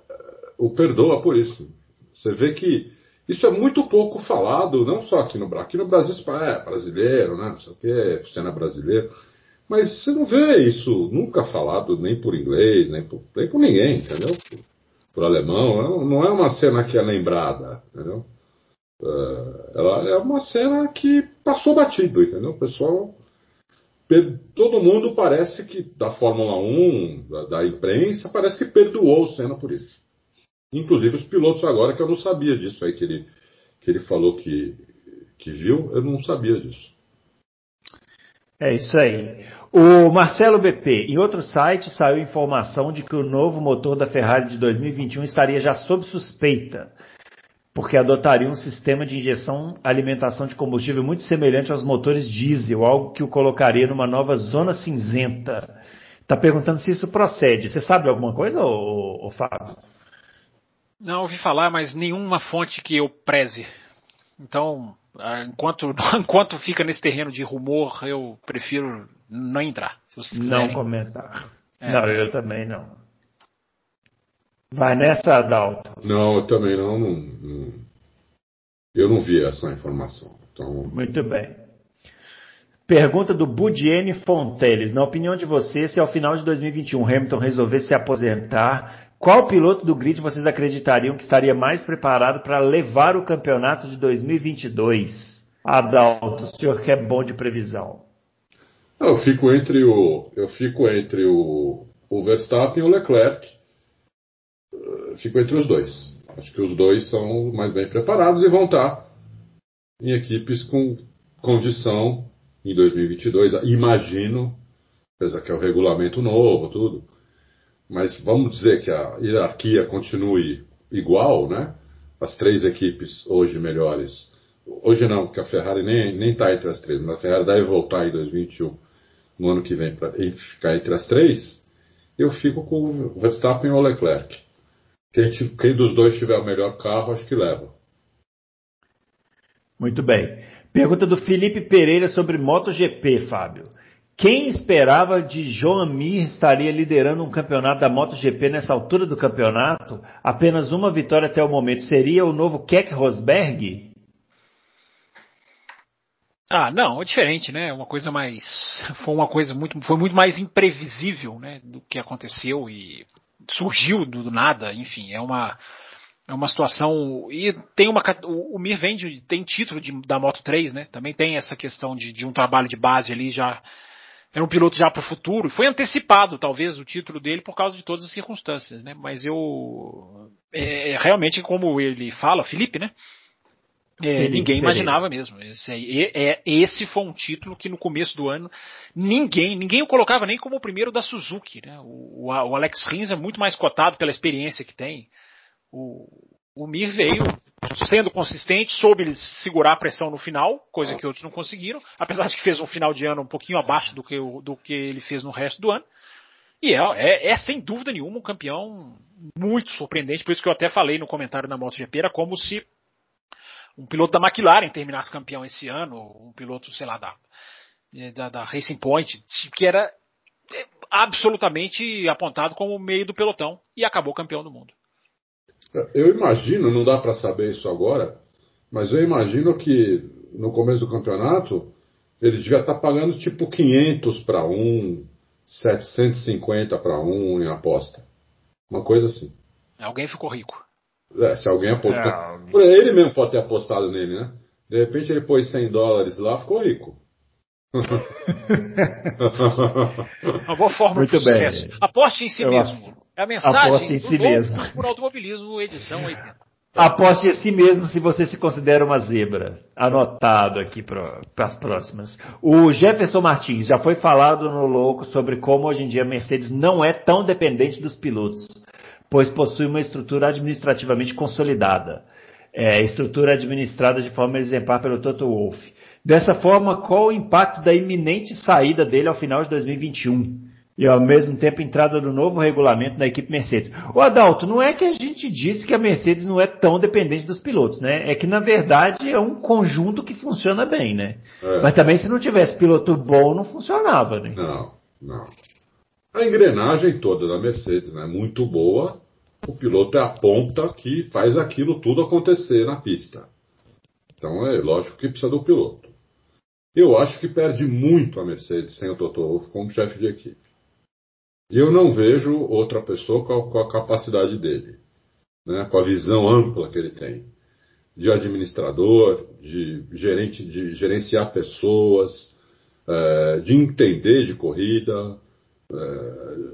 o perdoa por isso. Você vê que isso é muito pouco falado, não só aqui no Brasil. Aqui no Brasil você fala, é brasileiro, né? Não sei o quê, cena brasileiro. Mas você não vê isso nunca falado nem por inglês, nem por, nem por ninguém, entendeu? Por, por alemão. Não, não é uma cena que é lembrada, entendeu? É, ela é uma cena que passou batido, entendeu? O pessoal. Todo mundo parece que, da Fórmula 1, da, da imprensa, parece que perdoou o Senna por isso. Inclusive os pilotos agora, que eu não sabia disso aí que ele, que ele falou que, que viu, eu não sabia disso. É isso aí. O Marcelo BP, em outro site saiu informação de que o novo motor da Ferrari de 2021 estaria já sob suspeita, porque adotaria um sistema de injeção alimentação de combustível muito semelhante aos motores diesel, algo que o colocaria numa nova zona cinzenta. Está perguntando se isso procede. Você sabe alguma coisa, ô, ô, Fábio? Não ouvi falar, mas nenhuma fonte que eu preze. Então, ah, enquanto, enquanto fica nesse terreno de rumor, eu prefiro não entrar. Se vocês Não comentar. É. Não, eu também não. Vai nessa, Adalto? Não, eu também não, não, não. Eu não vi essa informação. Então... Muito bem. Pergunta do Budiene Fonteles. Na opinião de vocês, se ao final de 2021 Hamilton resolver se aposentar, qual piloto do grid vocês acreditariam que estaria mais preparado para levar o campeonato de 2022? Adalto, o senhor que é bom de previsão. Eu fico entre o, eu fico entre o, o Verstappen e o Leclerc. Fico entre os dois. Acho que os dois são mais bem preparados e vão estar em equipes com condição em 2022. Imagino, apesar que é o regulamento novo, tudo. Mas vamos dizer que a hierarquia continue igual, né? As três equipes hoje melhores. Hoje não, porque a Ferrari nem está entre as três, mas a Ferrari deve voltar em 2021, no ano que vem, para ficar entre as três. Eu fico com o Verstappen ou o Leclerc. Quem, quem dos dois tiver o melhor carro, acho que leva. Muito bem. Pergunta do Felipe Pereira sobre MotoGP, Fábio. Quem esperava de Joan Mir estaria liderando um campeonato da MotoGP nessa altura do campeonato? Apenas uma vitória até o momento. Seria o novo Keck Rosberg? Ah, não, é diferente, né? Uma coisa mais. Foi uma coisa muito. Foi muito mais imprevisível, né? Do que aconteceu e surgiu do nada, enfim, é uma é uma situação. E tem uma. O, Mir vende, tem título de, da Moto 3, né? Também tem essa questão de, de um trabalho de base ali já. Era um piloto já para o futuro. Foi antecipado, talvez, o título dele por causa de todas as circunstâncias, né? Mas eu. É, realmente, como ele fala, Felipe, né? É, ninguém imaginava mesmo. Esse, aí, é, esse foi um título que no começo do ano ninguém, ninguém o colocava nem como o primeiro da Suzuki. Né? O, o Alex Rins é muito mais cotado pela experiência que tem. O, o Mir veio sendo consistente, soube segurar a pressão no final, coisa que outros não conseguiram, apesar de que fez um final de ano um pouquinho abaixo do que, do que ele fez no resto do ano. E é, é, é, sem dúvida nenhuma um campeão muito surpreendente, por isso que eu até falei no comentário na MotoGP, era como se um piloto da McLaren terminasse campeão esse ano, um piloto, sei lá, da, da, da Racing Point, que era absolutamente apontado como meio do pelotão e acabou campeão do mundo. Eu imagino, não dá para saber isso agora, mas eu imagino que no começo do campeonato ele devia estar tá pagando tipo 500 para um, 750 para um em aposta. Uma coisa assim. Alguém ficou rico. É, se alguém apostou. É, ele mesmo pode ter apostado nele, né? De repente ele pôs 100 dólares lá, ficou rico. Uma boa forma Muito de bem. sucesso. Aposte em si Eu mesmo. É a mensagem Aposte em si mesmo. por automobilismo, edição 80. Aposte em si mesmo se você se considera uma zebra. Anotado aqui para as próximas. O Jefferson Martins já foi falado no Louco sobre como hoje em dia a Mercedes não é tão dependente dos pilotos, pois possui uma estrutura administrativamente consolidada. É, estrutura administrada de forma exemplar pelo Toto Wolff. Dessa forma, qual o impacto da iminente saída dele ao final de 2021? E ao mesmo tempo entrada do novo regulamento da equipe Mercedes. O Adalto, não é que a gente disse que a Mercedes não é tão dependente dos pilotos, né? É que na verdade é um conjunto que funciona bem, né? É. Mas também se não tivesse piloto bom não funcionava, né? Não, não. A engrenagem toda da Mercedes, né? Muito boa. O piloto é a ponta que faz aquilo tudo acontecer na pista. Então é lógico que precisa do piloto. Eu acho que perde muito a Mercedes sem o Toto Wolff como chefe de equipe. Eu não vejo outra pessoa com a, com a capacidade dele, né, com a visão ampla que ele tem, de administrador, de gerente, de gerenciar pessoas, é, de entender de corrida. É,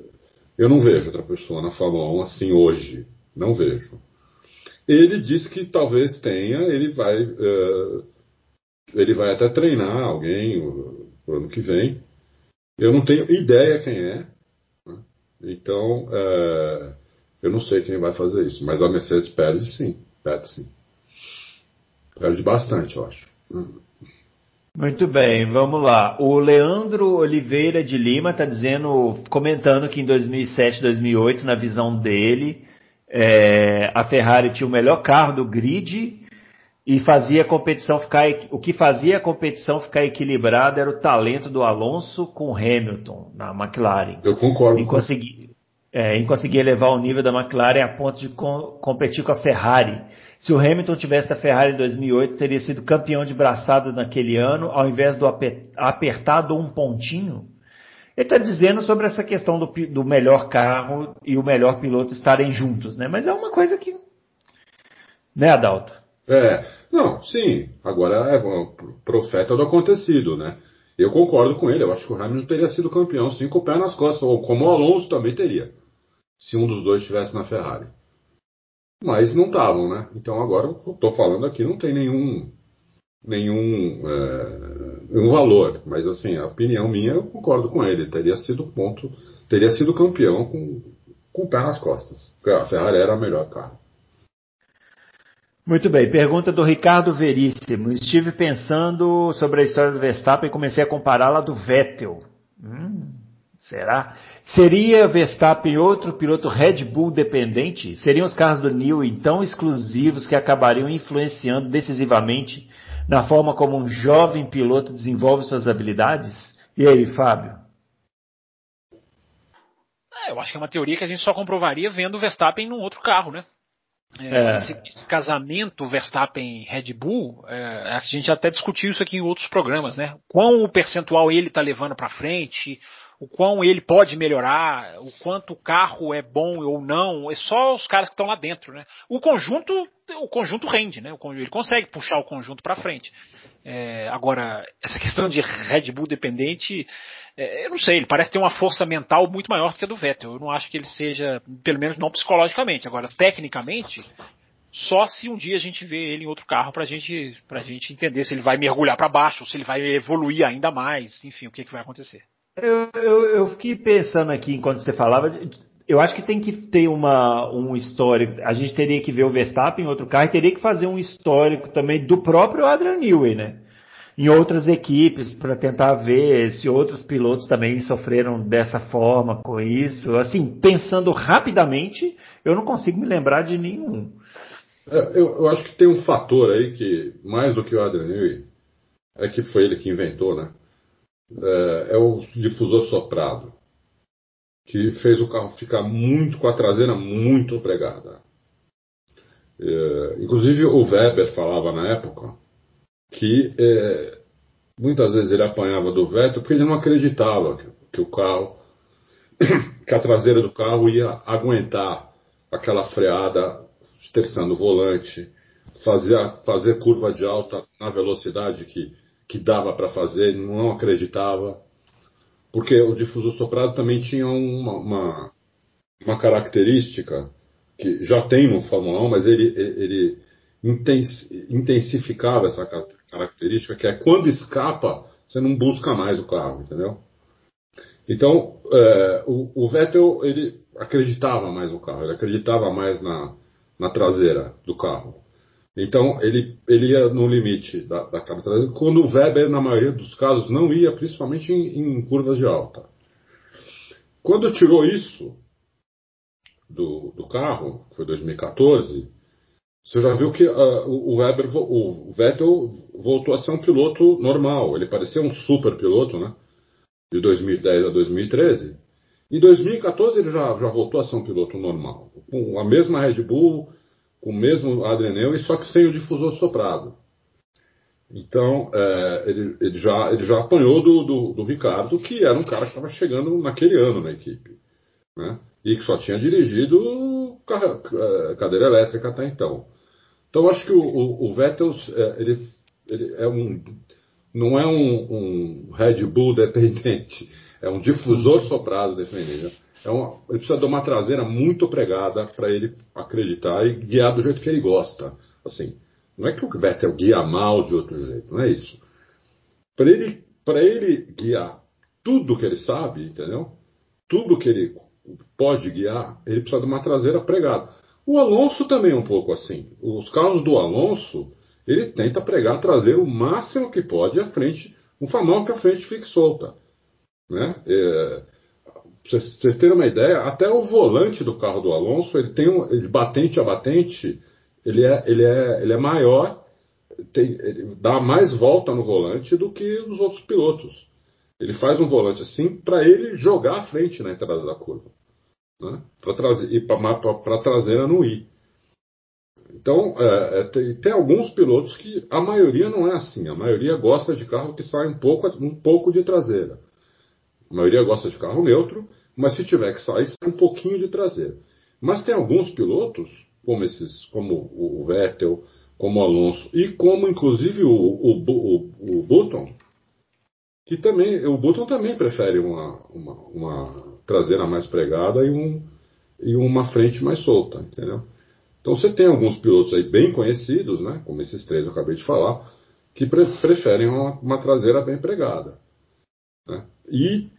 eu não vejo outra pessoa na Fórmula 1 assim hoje. Não vejo. Ele disse que talvez tenha, ele vai, é, ele vai até treinar alguém no ano que vem. Eu não tenho ideia quem é, então, é, eu não sei quem vai fazer isso, mas a Mercedes perde sim, perde sim. Perde bastante, eu acho. Muito bem, vamos lá. O Leandro Oliveira de Lima está dizendo, comentando que em 2007, 2008, na visão dele, é, a Ferrari tinha o melhor carro do grid e fazia a competição ficar o que fazia a competição ficar equilibrada era o talento do Alonso com Hamilton na McLaren. Eu concordo. Em conseguir, é, em conseguir elevar o nível da McLaren a ponto de com, competir com a Ferrari. Se o Hamilton tivesse a Ferrari em 2008, teria sido campeão de braçada naquele ano, ao invés do apertado um pontinho. Ele está dizendo sobre essa questão do, do melhor carro e o melhor piloto estarem juntos, né? Mas é uma coisa que, né, Adalto? É, não, sim. Agora é profeta do acontecido, né? Eu concordo com ele. Eu acho que o Hamilton teria sido campeão, sim, com o pé nas costas, ou como o Alonso também teria, se um dos dois estivesse na Ferrari. Mas não estavam, né? Então agora eu estou falando aqui, não tem nenhum nenhum é, um valor, mas assim a opinião minha eu concordo com ele. Teria sido ponto, teria sido campeão com, com o pé nas costas. Porque a Ferrari era a melhor carro. Muito bem, pergunta do Ricardo Veríssimo. Estive pensando sobre a história do Verstappen e comecei a compará-la do Vettel. Hum, será? Seria Verstappen outro piloto Red Bull dependente? Seriam os carros do Newey tão exclusivos que acabariam influenciando decisivamente na forma como um jovem piloto desenvolve suas habilidades? E aí, Fábio? É, eu acho que é uma teoria que a gente só comprovaria vendo o Verstappen num outro carro, né? É, é. Esse, esse, casamento Verstappen-Red Bull, é, a gente até discutiu isso aqui em outros programas, né? Quão o percentual ele está levando para frente, o quão ele pode melhorar, o quanto o carro é bom ou não, é só os caras que estão lá dentro, né? O conjunto, o conjunto rende, né? Ele consegue puxar o conjunto para frente. É, agora, essa questão de Red Bull dependente, é, eu não sei, ele parece ter uma força mental muito maior do que a do Vettel. Eu não acho que ele seja, pelo menos não psicologicamente. Agora, tecnicamente, só se um dia a gente vê ele em outro carro pra gente, pra gente entender se ele vai mergulhar para baixo, se ele vai evoluir ainda mais, enfim, o que, que vai acontecer. Eu, eu, eu, fiquei pensando aqui enquanto você falava. Eu acho que tem que ter uma, um histórico. A gente teria que ver o Verstappen em outro carro e teria que fazer um histórico também do próprio Adrian Newey, né? Em outras equipes, para tentar ver se outros pilotos também sofreram dessa forma com isso. Assim, pensando rapidamente, eu não consigo me lembrar de nenhum. É, eu, eu, acho que tem um fator aí que, mais do que o Adrian Newey, é que foi ele que inventou, né? É, é o difusor soprado, que fez o carro ficar muito com a traseira muito pregada. É, inclusive o Weber falava na época que é, muitas vezes ele apanhava do Vettel porque ele não acreditava que, que, o carro, que a traseira do carro ia aguentar aquela freada esterçando o volante, fazer, fazer curva de alta na velocidade que que dava para fazer, não acreditava, porque o difusor soprado também tinha uma, uma, uma, característica que já tem no Fórmula 1, mas ele, ele intensificava essa característica, que é quando escapa, você não busca mais o carro, entendeu? Então, é, o, o, Vettel, ele acreditava mais no carro, ele acreditava mais na, na traseira do carro. Então ele, ele ia no limite da, da traseira, quando o Weber, na maioria dos casos, não ia, principalmente em, em curvas de alta. Quando tirou isso do, do carro, foi 2014, você já viu que uh, o, Weber, o Vettel voltou a ser um piloto normal. Ele parecia um super piloto, né? De 2010 a 2013. Em 2014 ele já, já voltou a ser um piloto normal. Com a mesma Red Bull, com o mesmo Adrenel e só que sem o difusor soprado. Então, é, ele, ele, já, ele já apanhou do, do, do, Ricardo, que era um cara que estava chegando naquele ano na equipe. Né? E que só tinha dirigido é, cadeira elétrica até então. Então, acho que o, o, o Vettel é, ele, ele é um, não é um, um Red Bull dependente, é um difusor soprado dependente. É uma, ele precisa de uma traseira muito pregada para ele acreditar e guiar do jeito que ele gosta. Assim, não é que o Vettel guia mal de outro jeito, não é isso. Para ele, ele guiar tudo que ele sabe, entendeu? Tudo que ele pode guiar, ele precisa de uma traseira pregada. O Alonso também é um pouco assim. Os carros do Alonso, ele tenta pregar a traseira o máximo que pode à frente, um famoso que a frente fique solta. Né? É, Pra vocês terem uma ideia, até o volante do carro do Alonso, ele tem um, de batente a batente, ele é, ele é, ele é maior tem, ele dá mais volta no volante do que os outros pilotos. Ele faz um volante assim para ele jogar à frente na entrada da curva. Né? Para trazer, e para traseira não ir. Então, é, é, tem, tem, alguns pilotos que a maioria não é assim. A maioria gosta de carro que sai um pouco, um pouco de traseira. A maioria gosta de carro neutro, mas se tiver que sair, sai um pouquinho de traseira. Mas tem alguns pilotos, como esses, como o Vettel, como o Alonso e como inclusive o, o, o, o Button, que também o Button também prefere uma, uma, uma traseira mais pregada e, um, e uma frente mais solta, entendeu? Então você tem alguns pilotos aí bem conhecidos, né, como esses três que eu acabei de falar, que pre preferem uma, uma, traseira bem pregada. Né? E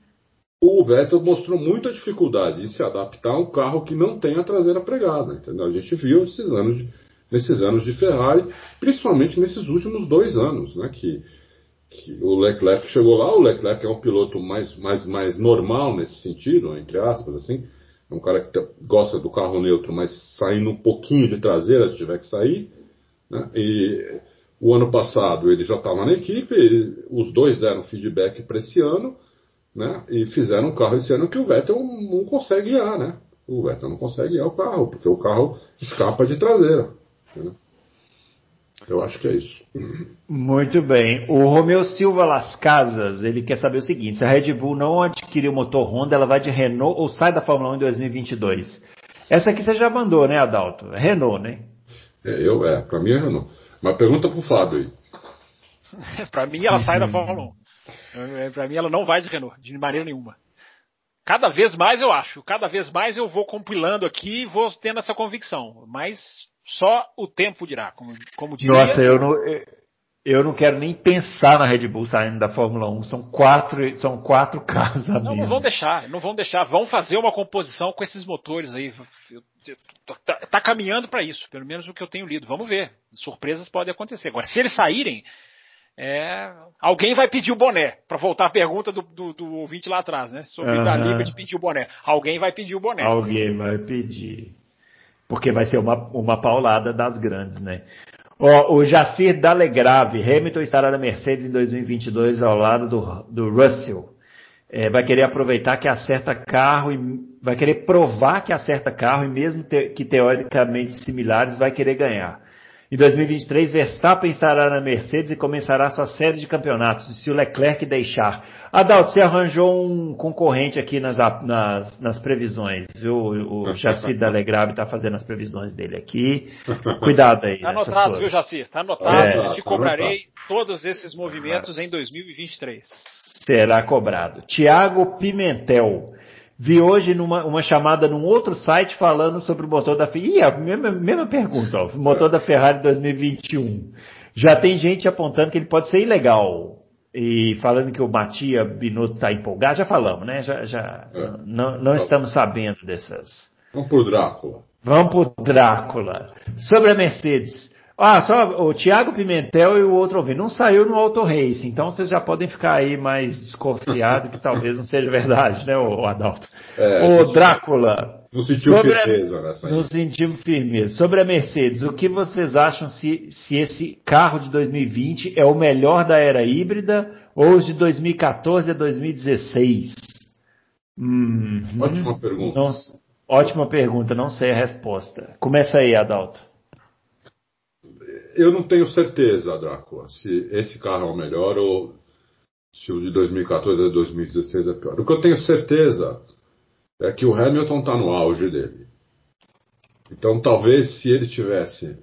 o Vettel mostrou muita dificuldade de se adaptar a um carro que não tem a traseira pregada. Entendeu? A gente viu esses anos de, nesses anos de Ferrari, principalmente nesses últimos dois anos, né, que, que o Leclerc chegou lá. O Leclerc é um piloto mais, mais, mais normal nesse sentido, entre aspas, assim é um cara que gosta do carro neutro, mas saindo um pouquinho de traseira se tiver que sair. Né? E o ano passado ele já estava na equipe, ele, os dois deram feedback para esse ano, né? E fizeram um carro esse ano que o Vettel não consegue guiar, né? O Vettel não consegue guiar o carro, porque o carro escapa de traseira. Né? Eu acho que é isso. Muito bem. O Romeu Silva Las Casas, ele quer saber o seguinte: se a Red Bull não adquirir o motor Honda, ela vai de Renault ou sai da Fórmula 1 em 2022? Essa aqui você já mandou, né, Adalto? Renault, né? É, eu, é, pra mim é Renault. Mas pergunta pro Fábio aí. pra mim ela sai da Fórmula 1. É, pra mim ela não vai de Renault, de maneira nenhuma. Cada vez mais eu acho, cada vez mais eu vou compilando aqui e vou tendo essa convicção. Mas só o tempo dirá, como, como diria. Nossa, eu não, eu não quero nem pensar na Red Bull saindo da Fórmula 1. São quatro, são quatro carros a Não, não vão deixar, não vão deixar. Vão fazer uma composição com esses motores aí. Tá, tá caminhando para isso, pelo menos o que eu tenho lido. Vamos ver. Surpresas podem acontecer. Agora, se eles saírem, é, alguém vai pedir o boné, para voltar à pergunta do, do, do, ouvinte lá atrás, né? Sobre uhum. a liga de pedir o boné. Alguém vai pedir o boné. Alguém vai pedir porque vai ser uma, uma paulada das grandes, né? Ó, o Jacir Dalegrave, Hamilton estará na Mercedes em 2022 ao lado do, do Russell. É, vai querer aproveitar que acerta carro e vai querer provar que acerta carro e mesmo te, que teoricamente similares vai querer ganhar. Em 2023, Verstappen estará na Mercedes e começará sua série de campeonatos, se o Leclerc deixar. Adalto, você arranjou um concorrente aqui nas, nas, nas previsões, viu? O Jacir da Legrave está fazendo as previsões dele aqui. Cuidado aí. Está anotado, suas... viu, Jacir? Está anotado. É, eu te cobrarei todos esses movimentos em 2023. Será cobrado. Tiago Pimentel. Vi hoje numa uma chamada num outro site falando sobre o motor da Ferrari. Ih, a mesma, mesma pergunta, ó, motor da Ferrari 2021. Já tem gente apontando que ele pode ser ilegal. E falando que o Matia Binotto está empolgado, já falamos, né? Já, já é. não, não estamos sabendo dessas. Vamos pro Drácula. Vamos pro Drácula. Sobre a Mercedes. Ah, só o Thiago Pimentel e o outro ouvinte. Não saiu no Auto Race, então vocês já podem ficar aí mais desconfiados que talvez não seja verdade, né, o Adalto? É, o Drácula. Não sentiu firmeza nessa Não sentimos firmeza. Sobre a Mercedes, o que vocês acham se, se esse carro de 2020 é o melhor da era híbrida ou os de 2014 a 2016? Hum, ótima pergunta. Não, ótima pergunta, não sei a resposta. Começa aí, Adalto eu não tenho certeza, Drácula, se esse carro é o melhor ou se o de 2014 ou 2016 é pior. O que eu tenho certeza é que o Hamilton está no auge dele. Então, talvez se ele tivesse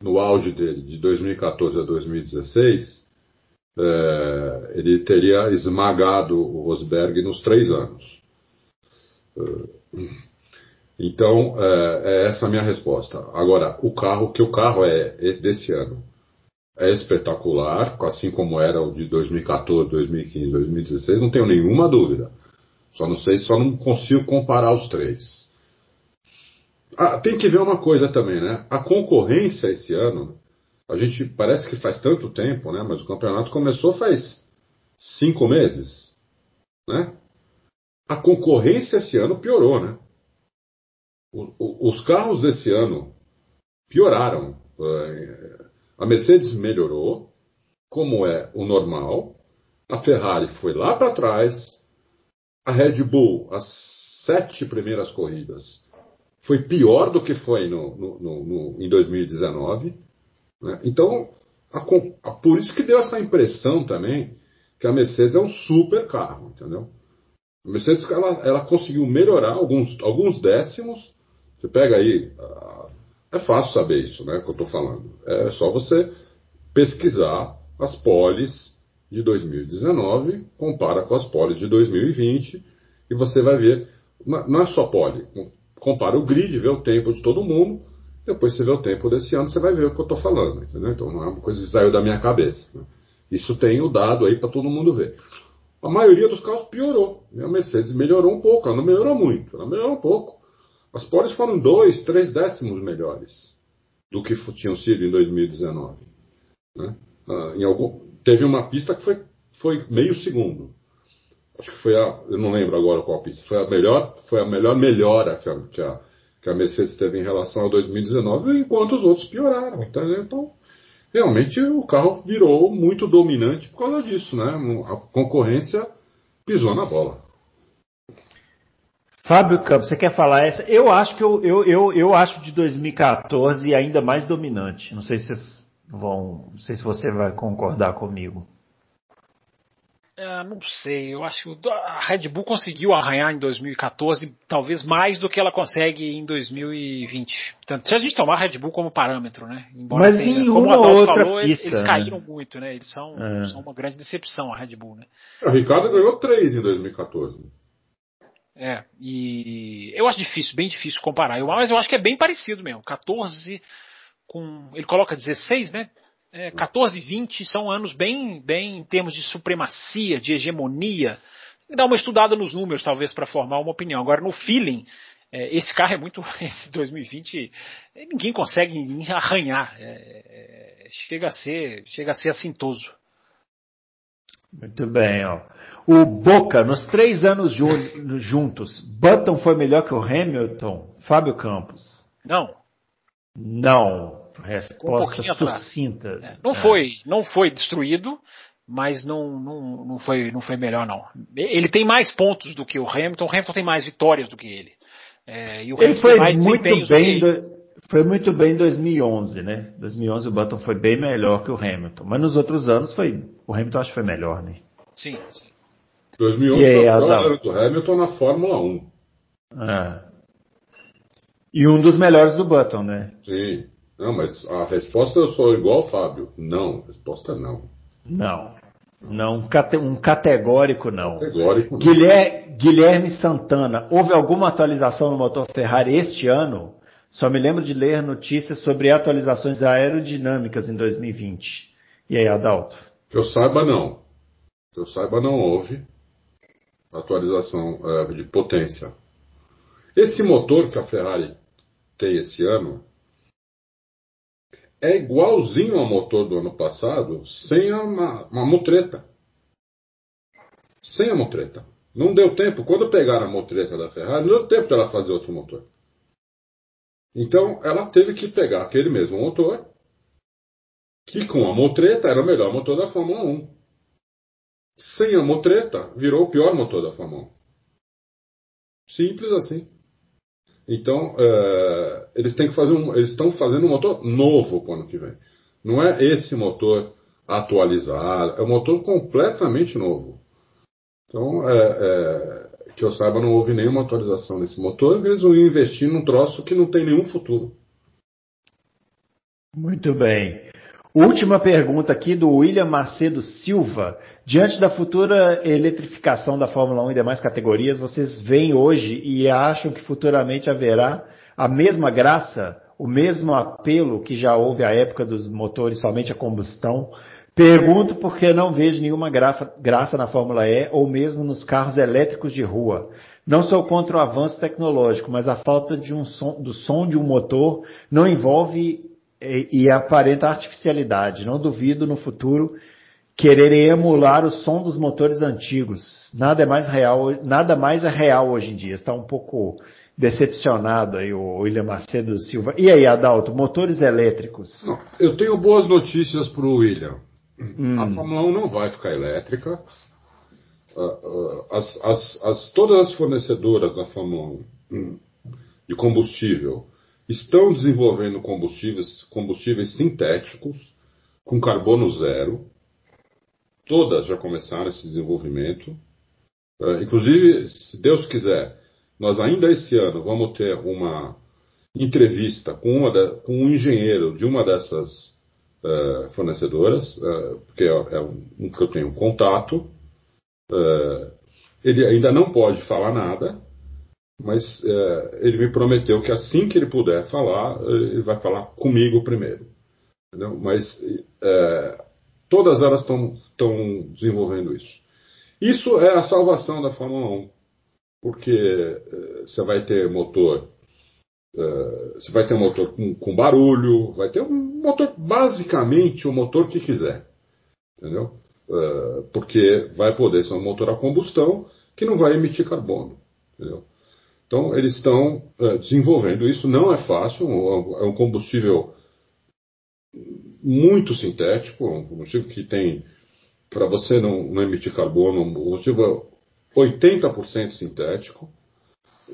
no auge dele de 2014 a 2016, é, ele teria esmagado o Rosberg nos três anos. É, então, é, é essa a minha resposta. Agora, o carro, que o carro é, desse ano é espetacular, assim como era o de 2014, 2015, 2016, não tenho nenhuma dúvida. Só não sei, só não consigo comparar os três. Ah, tem que ver uma coisa também, né? A concorrência esse ano, a gente parece que faz tanto tempo, né? Mas o campeonato começou faz cinco meses, né? A concorrência esse ano piorou, né? Os carros desse ano pioraram. É, A Mercedes melhorou, como é o normal. A Ferrari foi lá para trás. A Red Bull, as sete primeiras corridas, foi pior do que foi no, no, no, em 2019. Né? Então, a, a, por isso que deu essa impressão também que a Mercedes é um super carro, entendeu? A Mercedes ela, ela conseguiu melhorar alguns, alguns décimos. Você pega aí, é fácil saber isso, né? Que eu estou falando. É só você pesquisar as poles de 2019, compara com as poles de 2020 e você vai ver. Não é só pole, compara o grid, vê o tempo de todo mundo, depois você vê o tempo desse ano, você vai ver o que eu estou falando, entendeu? Então não é uma coisa que saiu da minha cabeça. Né? Isso tem o dado aí para todo mundo ver. A maioria dos carros piorou. A Mercedes melhorou um pouco, ela não melhorou muito, ela melhorou um pouco. As poles foram dois, três décimos melhores do que tinham sido em 2019. Né? Ah, em algum, teve uma pista que foi, foi meio segundo. Acho que foi a, eu não lembro agora qual pista. Foi a melhor, foi a melhor melhora que a, que a, que a Mercedes teve em relação a 2019, enquanto os outros pioraram. Entendeu? Então, realmente o carro virou muito dominante por causa disso, né? A concorrência pisou na bola. Fábio Campos, você quer falar essa? Eu acho que eu, eu, eu, eu acho de 2014 ainda mais dominante. Não sei se vocês vão, não sei se você vai concordar comigo. É, não sei, eu acho que a Red Bull conseguiu arranhar em 2014 talvez mais do que ela consegue em 2020. Portanto, se a gente tomar a Red Bull como parâmetro, né? Embora Mas tenha, em uma ou outra falou, pista, eles, caíram muito, né? Eles são, é. são uma grande decepção a Red Bull, né? O Ricardo ganhou três em 2014. É, e eu acho difícil, bem difícil comparar. Eu, mas eu acho que é bem parecido mesmo. 14 com. Ele coloca 16, né? é, 14 e 20 são anos bem, bem em termos de supremacia, de hegemonia. Dá uma estudada nos números, talvez, para formar uma opinião. Agora, no feeling, é, esse carro é muito. Esse 2020, ninguém consegue arranhar. É, é, chega, a ser, chega a ser assintoso. Muito bem, ó. O Boca, nos três anos juntos, Button foi melhor que o Hamilton? Fábio Campos. Não. Não. Resposta um sucinta. É, não, é. Foi, não foi destruído, mas não, não, não, foi, não foi melhor, não. Ele tem mais pontos do que o Hamilton, o Hamilton tem mais vitórias do que ele. É, ele foi muito bem. Do, foi muito bem em 2011, né? 2011 o Button foi bem melhor que o Hamilton, mas nos outros anos foi o Hamilton acho que foi melhor, né? Sim, sim. 2011 e aí, foi o Hamilton na Fórmula 1. É. E um dos melhores do Button, né? Sim. Não, mas a resposta eu sou igual ao Fábio. Não, a resposta é não. Não. Não, um categórico não. Categórico não. Guilherme, Guilherme Santana, houve alguma atualização no motor Ferrari este ano? Só me lembro de ler notícias sobre atualizações aerodinâmicas em 2020. E aí, Adalto? Que eu saiba, não. Que eu saiba, não houve atualização uh, de potência. Esse motor que a Ferrari tem esse ano, é igualzinho ao motor do ano passado, sem a, uma, uma mutreta. Sem a mutreta. Não deu tempo. Quando pegaram a mutreta da Ferrari, não deu tempo dela fazer outro motor. Então, ela teve que pegar aquele mesmo motor, que com a motreta era o melhor motor da Fórmula 1. Sem a motreta, virou o pior motor da Fórmula 1. Simples assim. Então, é, eles têm que fazer um, eles estão fazendo um motor novo para o ano que vem. Não é esse motor atualizado, é um motor completamente novo. Então, é, é, que eu saiba, não houve nenhuma atualização desse motor, eles vão investir num troço que não tem nenhum futuro. Muito bem. Última pergunta aqui do William Macedo Silva. Diante da futura eletrificação da Fórmula 1 e demais categorias, vocês veem hoje e acham que futuramente haverá a mesma graça, o mesmo apelo que já houve à época dos motores somente a combustão? Pergunto porque não vejo nenhuma graça, na Fórmula E ou mesmo nos carros elétricos de rua. Não sou contra o avanço tecnológico, mas a falta um som, do som de um motor não envolve e, e aparenta artificialidade. Não duvido no futuro querer emular o som dos motores antigos. Nada é mais real, nada mais é real hoje em dia. Está um pouco decepcionado aí o William Macedo Silva. E aí, Adalto, motores elétricos? Eu tenho boas notícias para o William. Hum. A Fórmula 1 não vai ficar elétrica. Ah, ah, as, as, as, todas as fornecedoras da Fórmula 1 hum, de combustível estão desenvolvendo combustíveis, combustíveis sintéticos com carbono zero. Todas já começaram esse desenvolvimento. Uh, inclusive, se Deus quiser, nós ainda esse ano vamos ter uma entrevista com, de, com um engenheiro de uma dessas uh, fornecedoras, uh, porque é, é um, que eu tenho contato. ele ainda não pode falar nada, mas ele me prometeu que assim que ele puder falar, ele vai falar comigo primeiro. Entendeu? Mas todas elas estão desenvolvendo isso. Isso é a salvação da Fórmula 1 porque uh, você vai ter motor, uh, você vai ter motor com, com, barulho, vai ter um motor, basicamente o motor que quiser, entendeu? Uh, porque vai poder ser um motor a combustão que não vai emitir carbono, entendeu? Então eles estão desenvolvendo isso, não é fácil, é um combustível muito sintético, um combustível que tem para você não, não, emitir carbono, um combustível 80% sintético.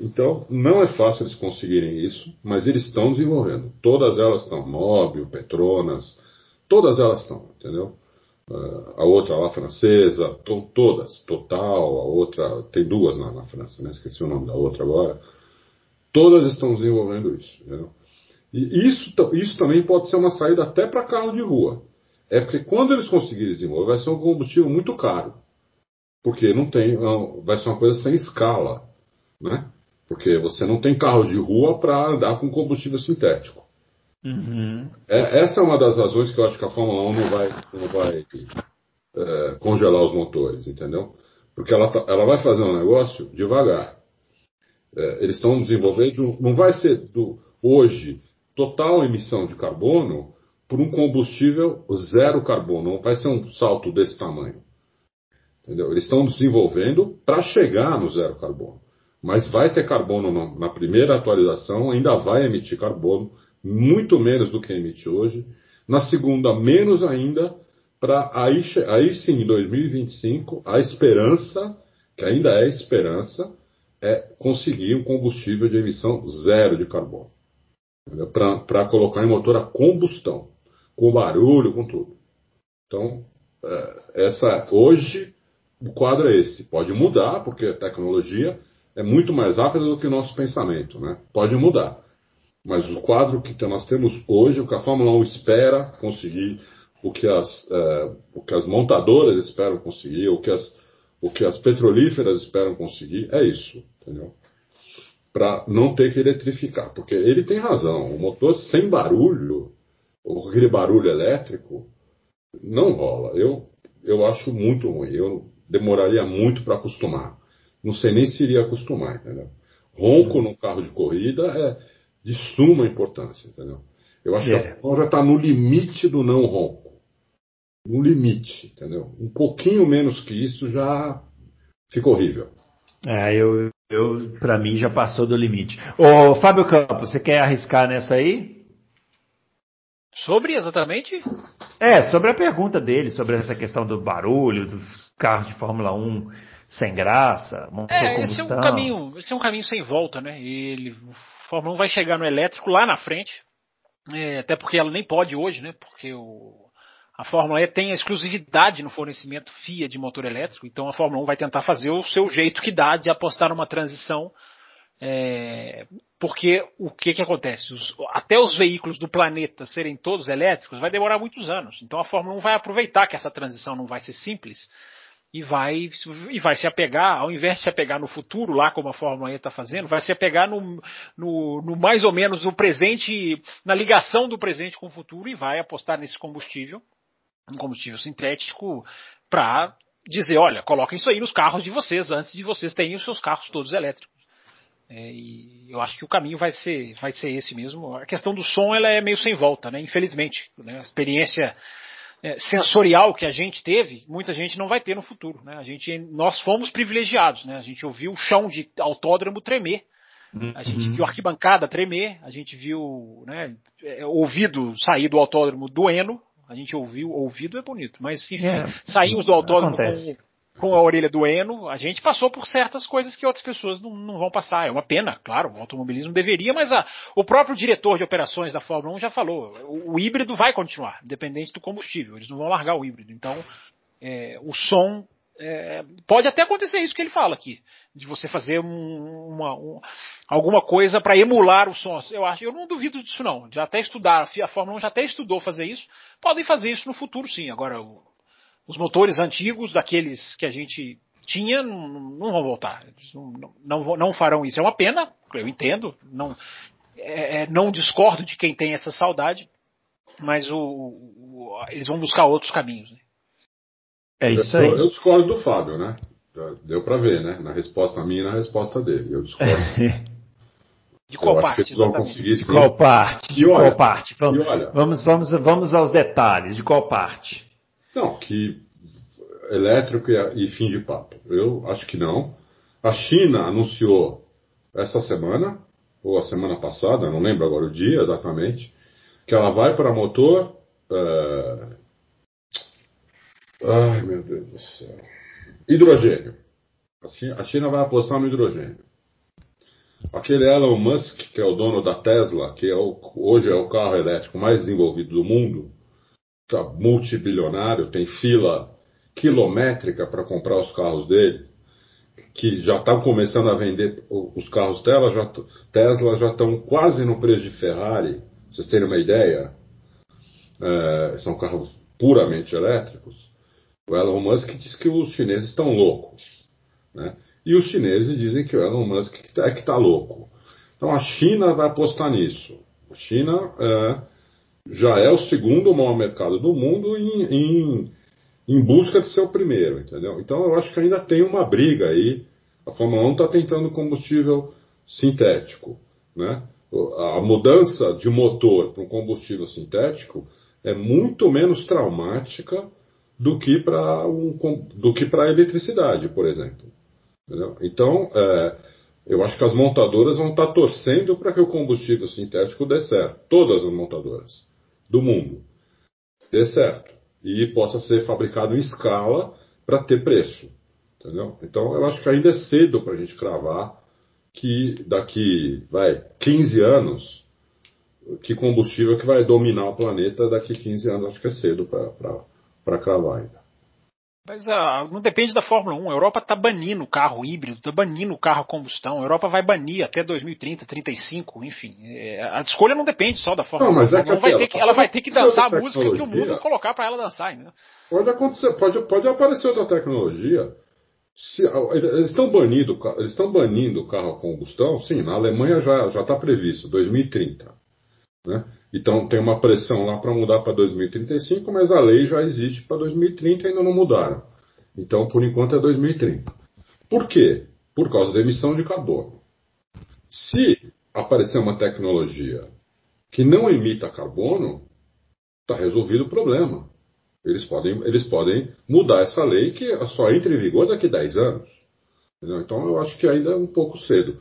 Então, não é fácil eles conseguirem isso, mas eles estão desenvolvendo. Todas elas estão, Móbil, Petronas, todas elas estão, entendeu? Uh, a outra lá francesa, to, todas, Total, a outra, tem duas na, na França, né? esqueci o nome da outra agora. Todas estão desenvolvendo isso, entendeu? E isso, isso também pode ser uma saída até para carro de rua. É porque quando eles conseguirem desenvolver, vai ser um combustível muito caro porque não tem, vai ser uma coisa sem escala, né? Porque você não tem carro de rua para andar com combustível sintético. Uhum. É, essa é uma das razões que eu acho que a Fórmula 1 não vai, não vai é, congelar os motores, entendeu? Porque ela, tá, ela vai fazer um negócio devagar. É, eles estão desenvolvendo, não vai ser do, hoje total emissão de carbono por um combustível zero carbono, não vai ser um salto desse tamanho. Entendeu? Eles estão desenvolvendo para chegar no zero carbono. Mas vai ter carbono na, na, primeira atualização, ainda vai emitir carbono, muito menos do que emite hoje. Na segunda, menos ainda, para aí, aí sim, em 2025, a esperança, que ainda é esperança, é conseguir um combustível de emissão zero de carbono. Para colocar em motor a combustão, com barulho, com tudo. Então, é, essa hoje o quadro é esse. Pode mudar, porque a tecnologia é muito mais rápida do que o nosso pensamento, né? Pode mudar. Mas o quadro que nós temos hoje, o que a Fórmula 1 espera conseguir, o que as, é, o que as montadoras esperam conseguir, o que as, o que as petrolíferas esperam conseguir, é isso, entendeu? Para não ter que eletrificar. Porque ele tem razão, o motor sem barulho, ou aquele barulho elétrico, não rola. Eu, eu acho muito ruim. Eu, demoraria muito para acostumar. Não sei nem se iria acostumar, entendeu? Ronco no carro de corrida é de suma importância, entendeu? Eu acho yeah. que a já está no limite do não ronco. No limite, entendeu? Um pouquinho menos que isso já fica horrível. É, eu, eu para mim já passou do limite. Ô, Fábio Campos, você quer arriscar nessa aí? Sobre exatamente? É, sobre a pergunta dele, sobre essa questão do barulho, dos carros de Fórmula 1 sem graça, é, esse é um caminho, esse é um caminho sem volta, né? Ele, a Fórmula 1 vai chegar no elétrico lá na frente, é, até porque ela nem pode hoje, né? Porque o, a Fórmula E tem a exclusividade no fornecimento FIA de motor elétrico, então a Fórmula 1 vai tentar fazer o seu jeito que dá de apostar numa transição é, porque o que, que acontece? Os, até os veículos do planeta serem todos elétricos vai demorar muitos anos. Então a Fórmula 1 vai aproveitar que essa transição não vai ser simples e vai, e vai se apegar, ao invés de se apegar no futuro, lá como a Fórmula E está fazendo, vai se apegar no, no, no, mais ou menos no presente, na ligação do presente com o futuro e vai apostar nesse combustível, um combustível sintético, para dizer, olha, coloquem isso aí nos carros de vocês antes de vocês terem os seus carros todos elétricos. É, e eu acho que o caminho vai ser, vai ser esse mesmo. A questão do som ela é meio sem volta, né? Infelizmente, né? a experiência sensorial que a gente teve, muita gente não vai ter no futuro. Né? A gente, nós fomos privilegiados, né? A gente ouviu o chão de autódromo tremer, a gente Uhum. viu a arquibancada tremer, a gente viu né, é, ouvido sair do autódromo doendo, a gente ouviu, ouvido é bonito, mas enfim, É, saímos do autódromo com, com a orelha doendo, a gente passou por certas coisas que outras pessoas não, não vão passar. É uma pena, claro, o automobilismo deveria, mas a- o próprio diretor de operações da Fórmula 1 já falou, o, o híbrido vai continuar, independente do combustível, eles não vão largar o híbrido. Então, é, o som. é, pode até acontecer isso que ele fala aqui, de você fazer um- uma, um- alguma coisa para emular o som. Eu acho, eu não duvido disso não. Já até estudaram, a Fórmula 1 já até estudou fazer isso. Podem fazer isso no futuro, sim. Agora, o- os motores antigos, daqueles que a gente tinha, não, não vão voltar. Não, não, não farão isso. É uma pena, eu entendo. Não, é, é, não discordo de quem tem essa saudade, mas o, o- eles vão buscar outros caminhos. né? É isso eu, aí. eu discordo do Fábio, né? Deu pra ver, né? Na resposta minha e na resposta dele. Eu discordo. De qual eu parte? que conseguir De qual parte? De olha, qual parte? Vamos, olha. vamos, vamos, vamos aos detalhes. De qual parte? Não, que elétrico e, fim de papo. Eu acho que não. A China anunciou essa semana, ou a semana passada, não lembro agora o dia exatamente, que ela vai para motor. eh, Ai, meu Deus do céu. Hidrogênio. A China vai apostar no hidrogênio. Aquele Elon Musk, que é o dono da Tesla, que é o- hoje é o carro elétrico mais desenvolvido do mundo, tá multibilionário, tem fila quilométrica para comprar os carros dele, que já estão começando a vender os carros Tesla, já, Tesla já estão quase no preço de Ferrari, vocês terem uma ideia, É, são carros puramente elétricos. O Elon Musk diz que os chineses estão loucos, né? E os chineses dizem que o Elon Musk é que está louco. Então a China vai apostar nisso. A China é, já é o segundo maior mercado do mundo em, em, em busca de ser o primeiro, entendeu? Então eu acho que ainda tem uma briga aí. A Fórmula 1 está tentando combustível sintético, né? A mudança de motor para um combustível sintético é muito menos traumática do que para um, do que para a eletricidade, por exemplo. Entendeu? Então, é, eu acho que as montadoras vão estar torcendo para que o combustível sintético dê certo. Todas as montadoras do mundo dê certo. E possa ser fabricado em escala para ter preço. Entendeu? Então, eu acho que ainda é cedo para a gente cravar que daqui, vai, 15 anos, que combustível que vai dominar o planeta daqui 15 anos. Acho que é cedo para cravar ainda. Mas ah, não depende da Fórmula 1. A Europa está banindo o carro híbrido, está banindo o carro a combustão. A Europa vai banir até 2030, 35, enfim. É, a escolha não depende só da Fórmula Não, 1. mas é A Fórmula 1 que vai aquela- ter que, ela vai ter que dançar a música que o mundo colocar para ela dançar. Né? Pode acontecer, pode, pode aparecer outra tecnologia. Se- eles estão banindo, eles estão banindo o carro a combustão, sim, na Alemanha já já está previsto 2030, né? Então tem uma pressão lá para mudar para 2035, mas a lei já existe para 2030 e ainda não mudaram. Então por enquanto é 2030. Por quê? Por causa da emissão de carbono. Se aparecer uma tecnologia que não emita carbono, está resolvido o problema. Eles podem, eles podem mudar essa lei que só entra em vigor daqui a 10 anos. Entendeu? Então eu acho que ainda é um pouco cedo.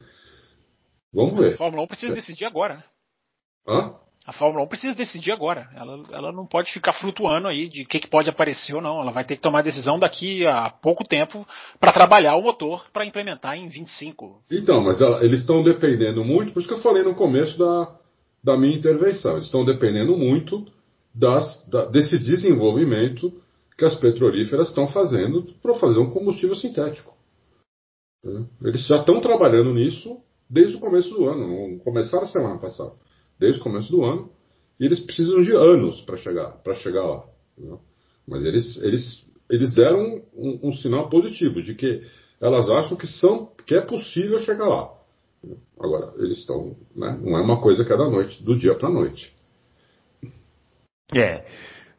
Vamos A ver. Fórmula 1 precisa decidir agora. Né? Hã? A Fórmula 1 precisa decidir agora. Ela, ela não pode ficar flutuando aí de o que, que pode aparecer ou não. Ela vai ter que tomar decisão daqui a pouco tempo para trabalhar o motor para implementar em 25. Então, mas ela- eles estão dependendo muito, por isso que eu falei no começo da, da minha intervenção, eles estão dependendo muito das, da- desse desenvolvimento que as petrolíferas estão fazendo para fazer um combustível sintético. Eles já estão trabalhando nisso desde o começo do ano, não começaram a semana passada, desde o começo do ano, e eles precisam de anos para chegar, para chegar lá. entendeu? Mas eles, eles, eles deram um, um sinal positivo de que elas acham que, são, que é possível chegar lá. Agora, eles estão. Né, não é uma coisa que é da noite, do dia para a noite. É.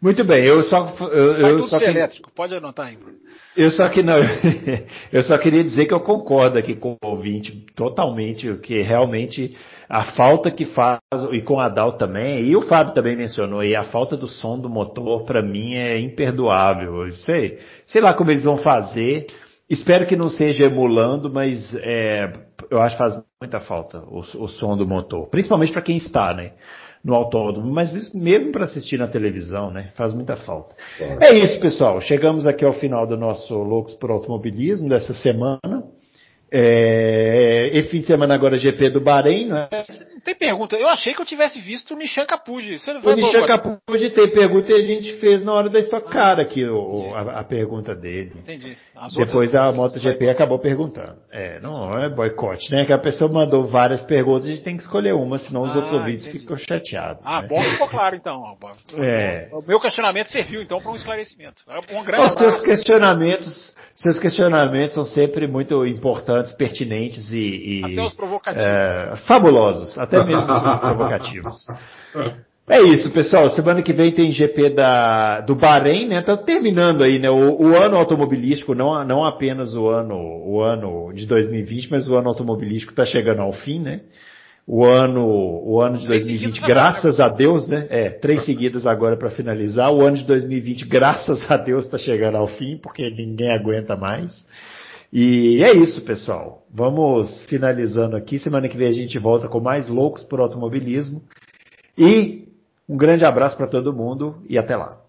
Muito bem, eu só. Eu, Vai eu tudo só ser que- elétrico, pode anotar aí, Bruno. Eu só que não, eu só queria dizer que eu concordo aqui com o ouvinte totalmente, que realmente a falta que faz, e com a Dal também, e o Fábio também mencionou aí, a falta do som do motor para mim é imperdoável. Eu sei, sei lá como eles vão fazer. Espero que não seja emulando, mas é, eu acho que faz muita falta o, o som do motor, principalmente para quem está, né? No autódromo, mas mesmo para assistir na televisão, né? Faz muita falta. É isso, pessoal. Chegamos aqui ao final do nosso Loucos por Automobilismo dessa semana. É, esse fim de semana agora é GP do Bahrein, não é? Não tem pergunta. Eu achei que eu tivesse visto o Nishan Capuji. Você O Nishan Capuji tem pergunta e a gente fez na hora da Stock Car aqui o, a, a pergunta dele. Entendi. As Depois a MotoGP acabou perguntando. É, não é boicote, né? Que a pessoa mandou várias perguntas, a gente tem que escolher uma, senão os Ah, outros ouvintes entendi. ficam chateados. Ah, né? bom ficou claro então. É. O meu questionamento serviu então para um esclarecimento. É Um grande Os seus questionamentos, seus questionamentos são sempre muito importantes, pertinentes e, e, Até os provocativos. é, fabulosos, até mesmo os provocativos. É isso, pessoal. Semana que vem tem GP da, do Bahrein, né? Tá terminando aí, né? O, o ano automobilístico, não, não apenas o ano, o ano de 2020, mas o ano automobilístico está chegando ao fim, né? O ano, o ano de Três 2020, seguidas graças a Deus, né? É, três seguidas agora para finalizar. O ano de 2020, graças a Deus, está chegando ao fim, porque ninguém aguenta mais. E é isso, pessoal. Vamos finalizando aqui. Semana que vem a gente volta com mais loucos por automobilismo. E um grande abraço para todo mundo e até lá.